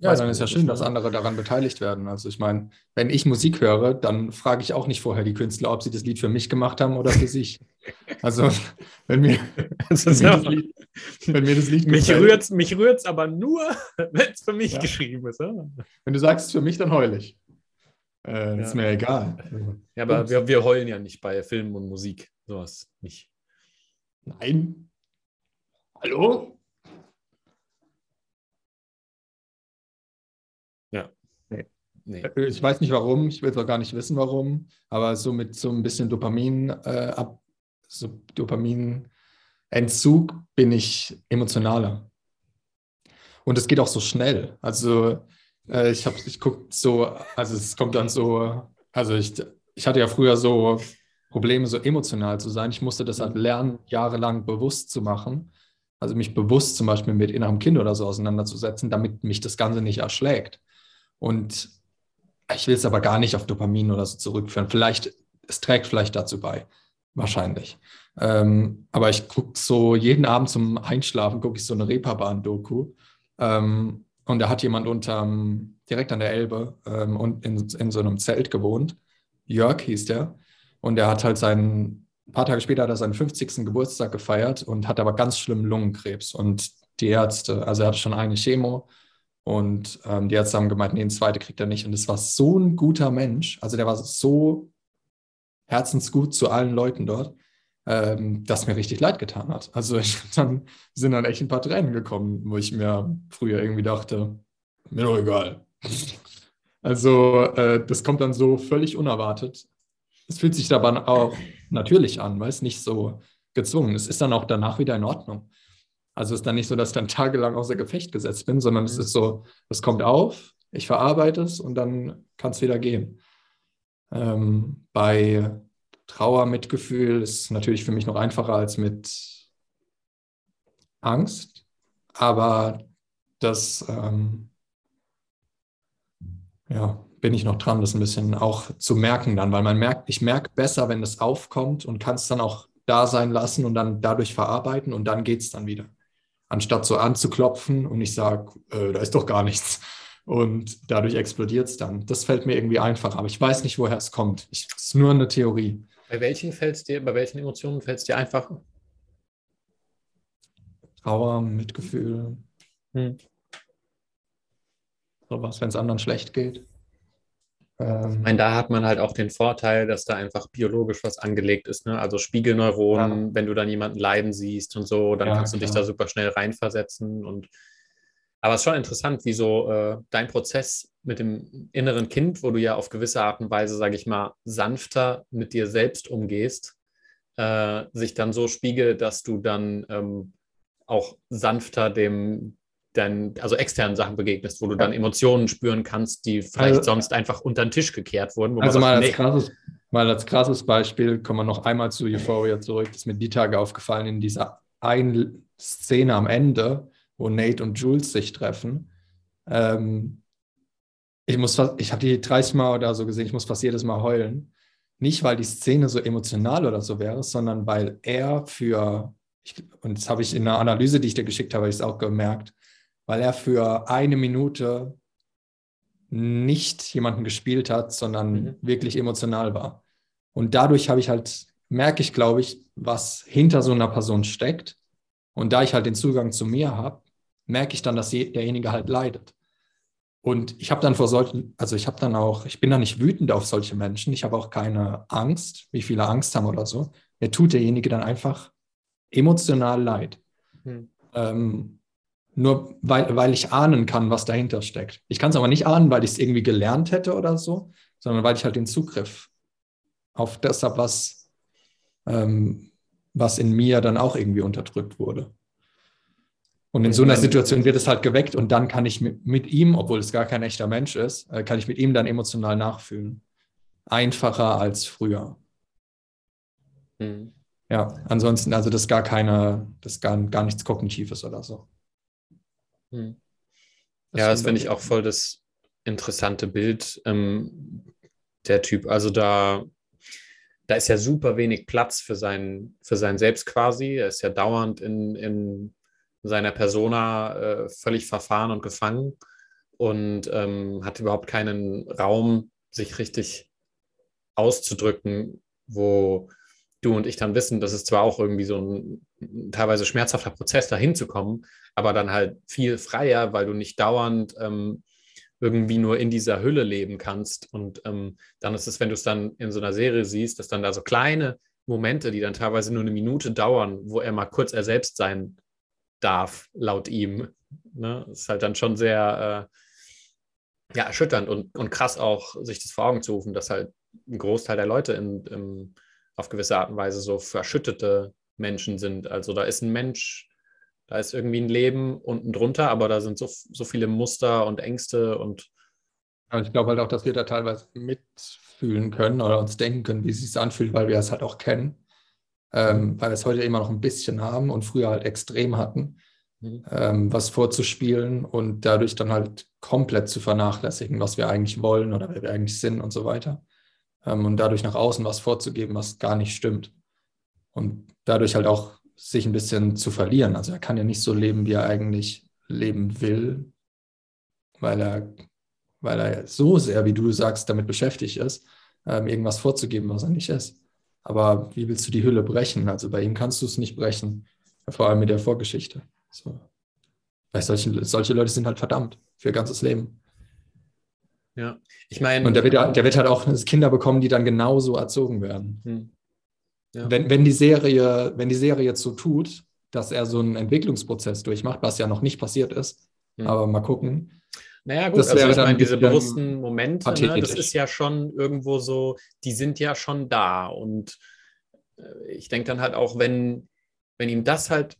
Ja, dann ist ja schön, dass andere daran beteiligt werden. Also ich meine, wenn ich Musik höre, dann frage ich auch nicht vorher die Künstler, ob sie das Lied für mich gemacht haben oder für sich. Also wenn mir, das, wenn mir das Lied, wenn mir das Lied mich rührt mich rührt's aber nur, wenn es für mich ja. geschrieben ist. Oder? Wenn du sagst, für mich, dann heul ich. Äh, ja. Ist mir egal. Ja, aber wir, wir heulen ja nicht bei Filmen und Musik. Sowas nicht. Nein. Hallo? Nee. Äh, ich weiß nicht warum, ich will es auch gar nicht wissen, warum, aber so mit so ein bisschen Dopamin, äh, ab, so Dopaminentzug bin ich emotionaler. Und es geht auch so schnell. Also äh, ich habe, ich gucke so, also es kommt dann so, also ich, ich hatte ja früher so Probleme, so emotional zu sein. Ich musste das halt lernen, jahrelang bewusst zu machen. Also mich bewusst zum Beispiel mit innerem Kind oder so auseinanderzusetzen, damit mich das Ganze nicht erschlägt. Und ich will es aber gar nicht auf Dopamin oder so zurückführen. Vielleicht, es trägt vielleicht dazu bei. Wahrscheinlich. Ähm, aber ich gucke so jeden Abend zum Einschlafen, gucke ich so eine Reeperbahn-Doku. Ähm, und da hat jemand unterm, direkt an der Elbe ähm, und in, in so einem Zelt gewohnt. Jörg hieß der. Und er hat halt seinen, ein paar Tage später hat er seinen 50. Geburtstag gefeiert und hat aber ganz schlimm Lungenkrebs. Und die Ärzte, also er hatte schon eine Chemo, und ähm, die Ärzte haben gemeint, nee, eine zweite kriegt er nicht. Und es war so ein guter Mensch, also der war so herzensgut zu allen Leuten dort, ähm, dass mir richtig leid getan hat. Also ich, dann sind dann echt ein paar Tränen gekommen, wo ich mir früher irgendwie dachte, mir doch egal. Also äh, das kommt dann so völlig unerwartet. Es fühlt sich aber auch natürlich an, weil es nicht so gezwungen. Es ist dann auch danach wieder in Ordnung. Also es ist dann nicht so, dass ich dann tagelang außer Gefecht gesetzt bin, sondern es mhm. ist so, es kommt auf, ich verarbeite es und dann kann es wieder gehen. Ähm, bei Trauer, Mitgefühl ist natürlich für mich noch einfacher als mit Angst, aber das ähm, ja, bin ich noch dran, das ein bisschen auch zu merken dann, weil man merkt, ich merke besser, wenn es aufkommt und kann es dann auch da sein lassen und dann dadurch verarbeiten und dann geht es dann wieder anstatt so anzuklopfen und ich sage, äh, da ist doch gar nichts. Und dadurch explodiert es dann. Das fällt mir irgendwie einfach, aber ich weiß nicht, woher es kommt. Es ist nur eine Theorie. Bei welchen fällt dir, bei welchen Emotionen fällt es dir einfacher? Trauer, Mitgefühl. Hm. Sowas, wenn es anderen schlecht geht. Ähm, ich meine, da hat man halt auch den Vorteil, dass da einfach biologisch was angelegt ist. Ne? Also Spiegelneuronen, ja. wenn du dann jemanden leiden siehst und so, dann ja, kannst du klar. dich da super schnell reinversetzen. Und aber es ist schon interessant, wie so äh, dein Prozess mit dem inneren Kind, wo du ja auf gewisse Art und Weise, sage ich mal, sanfter mit dir selbst umgehst, äh, sich dann so spiegelt, dass du dann ähm, auch sanfter dem, dein, also externen Sachen begegnest, wo du dann Emotionen spüren kannst, die vielleicht also, sonst einfach unter den Tisch gekehrt wurden. also mal als, nee. krasses, mal als krasses Beispiel kommen wir noch einmal zu Euphoria zurück. Das ist mir die Tage aufgefallen in dieser einen Szene am Ende, wo Nate und Jules sich treffen. Ähm, ich muss fast, ich habe die 30 Mal oder so gesehen, ich muss fast jedes Mal heulen. Nicht, weil die Szene so emotional oder so wäre, sondern weil er für, ich, und das habe ich in einer Analyse, die ich dir geschickt habe, ich es auch gemerkt, weil er für eine Minute nicht jemanden gespielt hat, sondern mhm. wirklich emotional war. Und dadurch habe ich halt, merke ich, glaube ich, was hinter so einer Person steckt. Und da ich halt den Zugang zu mir habe, merke ich dann, dass derjenige halt leidet. Und ich habe dann vor solchen, also ich habe dann auch, ich bin da nicht wütend auf solche Menschen, ich habe auch keine Angst, wie viele Angst haben oder so. Mir tut derjenige dann einfach emotional leid. Hm. Ähm, nur weil, weil ich ahnen kann, was dahinter steckt. Ich kann es aber nicht ahnen, weil ich es irgendwie gelernt hätte oder so, sondern weil ich halt den Zugriff auf das habe, was, ähm, was in mir dann auch irgendwie unterdrückt wurde. Und in so einer Situation wird es halt geweckt und dann kann ich mit, ihm, obwohl es gar kein echter Mensch ist, äh, kann ich mit ihm dann emotional nachfühlen. Einfacher als früher. Mhm. Ja, ansonsten, also das ist gar keine, das gar, gar nichts Kognitives oder so. Mhm. Das ja, das finde ich auch voll das interessante Bild, ähm, der Typ. Also da, da ist ja super wenig Platz für sein, für sein Selbst quasi. Er ist ja dauernd in, in seiner Persona äh, völlig verfahren und gefangen und ähm, hat überhaupt keinen Raum, sich richtig auszudrücken, wo du und ich dann wissen, dass es zwar auch irgendwie so ein, ein teilweise schmerzhafter Prozess, dahin zu kommen, aber dann halt viel freier, weil du nicht dauernd ähm, irgendwie nur in dieser Hülle leben kannst. Und ähm, dann ist es, wenn du es dann in so einer Serie siehst, dass dann da so kleine Momente, die dann teilweise nur eine Minute dauern, wo er mal kurz er selbst sein darf, laut ihm. Ne? Ist halt dann schon sehr äh, ja, erschütternd und, und krass auch, sich das vor Augen zu rufen, dass halt ein Großteil der Leute in, in, auf gewisse Art und Weise so verschüttete Menschen sind. Also da ist ein Mensch, da ist irgendwie ein Leben unten drunter, aber da sind so, so viele Muster und Ängste und ich glaube halt auch, dass wir da teilweise mitfühlen können oder uns denken können, wie es sich anfühlt, weil wir es halt auch kennen ähm, weil wir es heute immer noch ein bisschen haben und früher halt extrem hatten, mhm. ähm, was vorzuspielen und dadurch dann halt komplett zu vernachlässigen, was wir eigentlich wollen oder wer wir eigentlich sind und so weiter. Ähm, und dadurch nach außen was vorzugeben, was gar nicht stimmt. Und dadurch halt auch sich ein bisschen zu verlieren. Also er kann ja nicht so leben, wie er eigentlich leben will, weil er, weil er so sehr, wie du sagst, damit beschäftigt ist, ähm, irgendwas vorzugeben, was er nicht ist. Aber wie willst du die Hülle brechen? Also bei ihm kannst du es nicht brechen, vor allem mit der Vorgeschichte. So. Weil solche, solche Leute sind halt verdammt für ihr ganzes Leben. Ja, ich meine. Und der wird, der wird halt auch Kinder bekommen, die dann genauso erzogen werden. Hm. Ja. Wenn, wenn, die Serie, wenn die Serie jetzt so tut, dass er so einen Entwicklungsprozess durchmacht, was ja noch nicht passiert ist, hm. aber mal gucken, naja, gut, das also ich meine, diese bewussten Momente, ne, das ist ja schon irgendwo so, die sind ja schon da. Und äh, ich denke dann halt auch, wenn, wenn ihm das halt,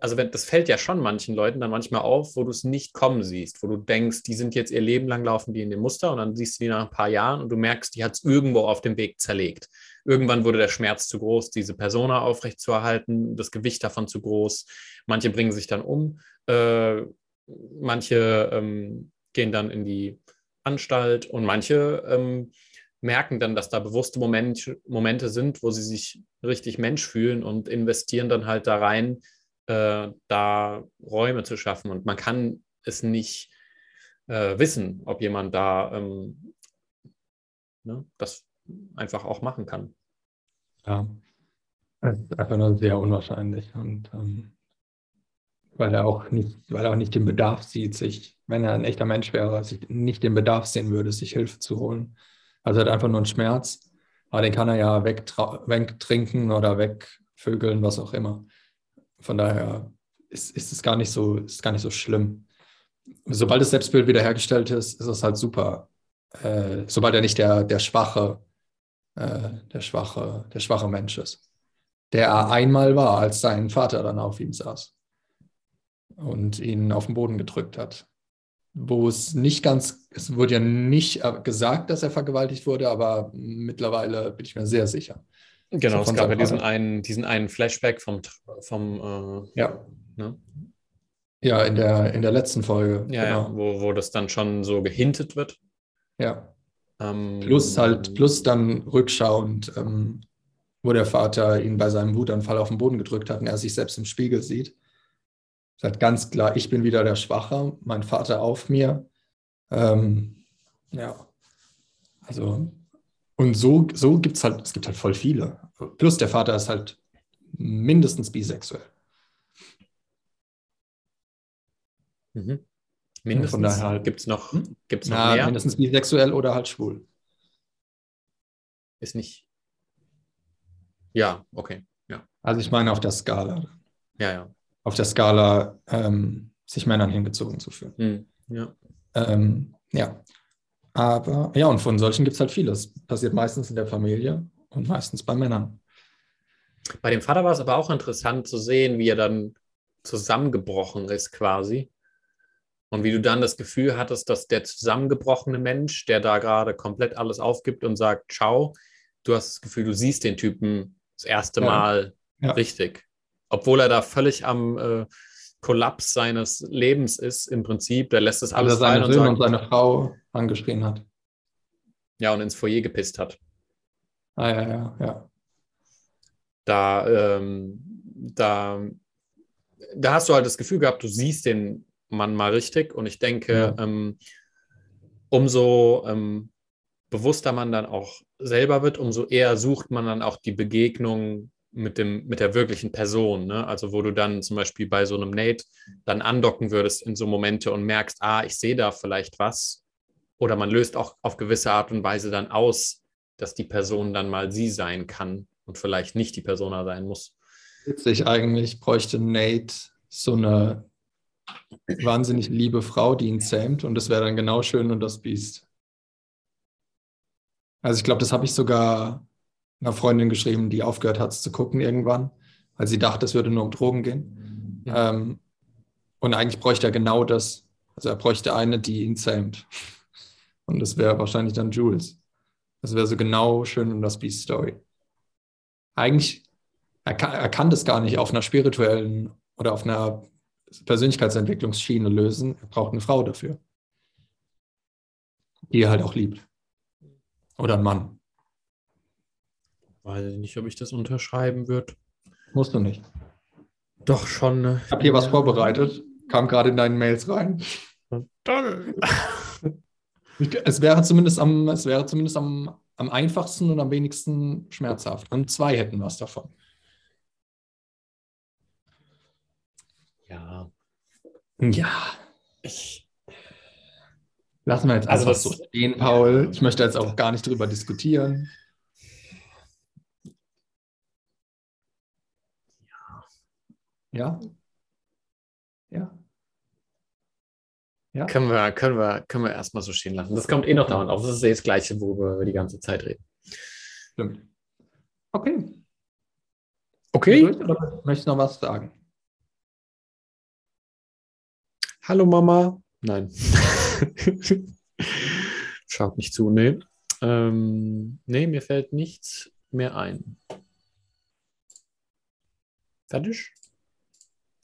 also wenn, das fällt ja schon manchen Leuten dann manchmal auf, wo du es nicht kommen siehst, wo du denkst, die sind jetzt ihr Leben lang laufen die in dem Muster und dann siehst du die nach ein paar Jahren und du merkst, die hat es irgendwo auf dem Weg zerlegt. Irgendwann wurde der Schmerz zu groß, diese Persona aufrechtzuerhalten, das Gewicht davon zu groß. Manche bringen sich dann um. Äh, manche ähm, gehen dann in die Anstalt und manche ähm, merken dann, dass da bewusste Moment, Momente sind, wo sie sich richtig Mensch fühlen und investieren dann halt da rein, äh, da Räume zu schaffen. Und man kann es nicht äh, wissen, ob jemand da ähm, ne, das einfach auch machen kann. Ja, es ist einfach nur sehr unwahrscheinlich. Und ähm, weil er auch nicht, weil er auch nicht den Bedarf sieht, sich, wenn er ein echter Mensch wäre, sich nicht den Bedarf sehen würde, sich Hilfe zu holen. Also er hat einfach nur einen Schmerz, aber den kann er ja wegtrinken oder wegvögeln, was auch immer. Von daher ist, ist es gar nicht so, ist gar nicht so schlimm. Sobald das Selbstbild wiederhergestellt ist, ist es halt super. Äh, sobald er nicht der, der schwache, äh, der schwache, der schwache Mensch ist. der er einmal war, als sein Vater dann auf ihm saß und ihn auf den Boden gedrückt hat. Wo es nicht ganz, es wurde ja nicht gesagt, dass er vergewaltigt wurde, aber mittlerweile bin ich mir sehr sicher. Genau, es gab ja diesen einen, diesen einen Flashback vom, vom äh, ja. Ne? Ja, in der, in der letzten Folge. Ja, genau. ja wo, wo das dann schon so gehintet wird. Ja. Ähm, plus halt, plus dann rückschauend, ähm, wo der Vater ihn bei seinem Wutanfall auf den Boden gedrückt hat und er sich selbst im Spiegel sieht. Ist halt ganz klar, ich bin wieder der Schwache, mein Vater auf mir. Ähm, ja. Also, und so, so gibt es halt, es gibt halt voll viele. Plus der Vater ist halt mindestens bisexuell. Mhm. Mindestens. Von daher halt, gibt es noch, hm? gibt's noch na, mehr? Mindestens bisexuell oder halt schwul. Ist nicht. Ja, okay. Ja. Also ich meine auf der Skala. Ja, ja. Auf der Skala, ähm, sich Männern hingezogen zu fühlen. Hm. Ja. Ähm, ja. Aber ja, und von solchen gibt es halt vieles. Passiert meistens in der Familie und meistens bei Männern. Bei dem Vater war es aber auch interessant zu sehen, wie er dann zusammengebrochen ist quasi. Und wie du dann das Gefühl hattest, dass der zusammengebrochene Mensch, der da gerade komplett alles aufgibt und sagt, ciao, du hast das Gefühl, du siehst den Typen das erste ja. Mal ja. richtig. Obwohl er da völlig am äh, Kollaps seines Lebens ist, im Prinzip, der lässt es alles fallen und, sagt, und seine Frau angeschrien hat. Ja, und ins Foyer gepisst hat. Ah, ja, ja, ja. Da, ähm, da, da hast du halt das Gefühl gehabt, du siehst den man mal richtig. Und ich denke, ja. ähm, umso ähm, bewusster man dann auch selber wird, umso eher sucht man dann auch die Begegnung mit, dem, mit der wirklichen Person. Ne? Also wo du dann zum Beispiel bei so einem Nate dann andocken würdest in so Momente und merkst, ah, ich sehe da vielleicht was. Oder man löst auch auf gewisse Art und Weise dann aus, dass die Person dann mal sie sein kann und vielleicht nicht die Persona sein muss. Witzig eigentlich bräuchte Nate so eine wahnsinnig liebe Frau, die ihn zähmt und das wäre dann genau schön und das Biest. Also ich glaube, das habe ich sogar einer Freundin geschrieben, die aufgehört hat zu gucken irgendwann, weil sie dachte, es würde nur um Drogen gehen. Ja. Ähm, und eigentlich bräuchte er genau das. Also er bräuchte eine, die ihn zähmt. Und das wäre wahrscheinlich dann Jules. Das wäre so genau schön und das Beast Story. Eigentlich, er kann, er kann das gar nicht auf einer spirituellen oder auf einer Persönlichkeitsentwicklungsschiene lösen. Er braucht eine Frau dafür, die er halt auch liebt. Oder ein Mann. Weiß ich nicht, ob ich das unterschreiben würde. Musst du nicht. Doch schon. Ne? Ich habe hier was vorbereitet. Kam gerade in deinen Mails rein. es wäre zumindest am, es wäre zumindest am, am einfachsten und am wenigsten schmerzhaft. Und zwei hätten was davon. Ja. Ja. Ich. Lassen wir jetzt also einfach so stehen, Paul. Ich möchte jetzt auch gar nicht drüber diskutieren. Ja? Ja. Ja. Können wir, können wir, können wir erstmal so stehen lassen. Das kommt eh noch dauernd auf. Das ist eh das Gleiche, worüber wir die ganze Zeit reden. Stimmt. Okay. Okay. Möchtest du noch was sagen? Hallo Mama. Nein. Schaut nicht zu, nee. Ähm, nee, mir fällt nichts mehr ein. Fertig?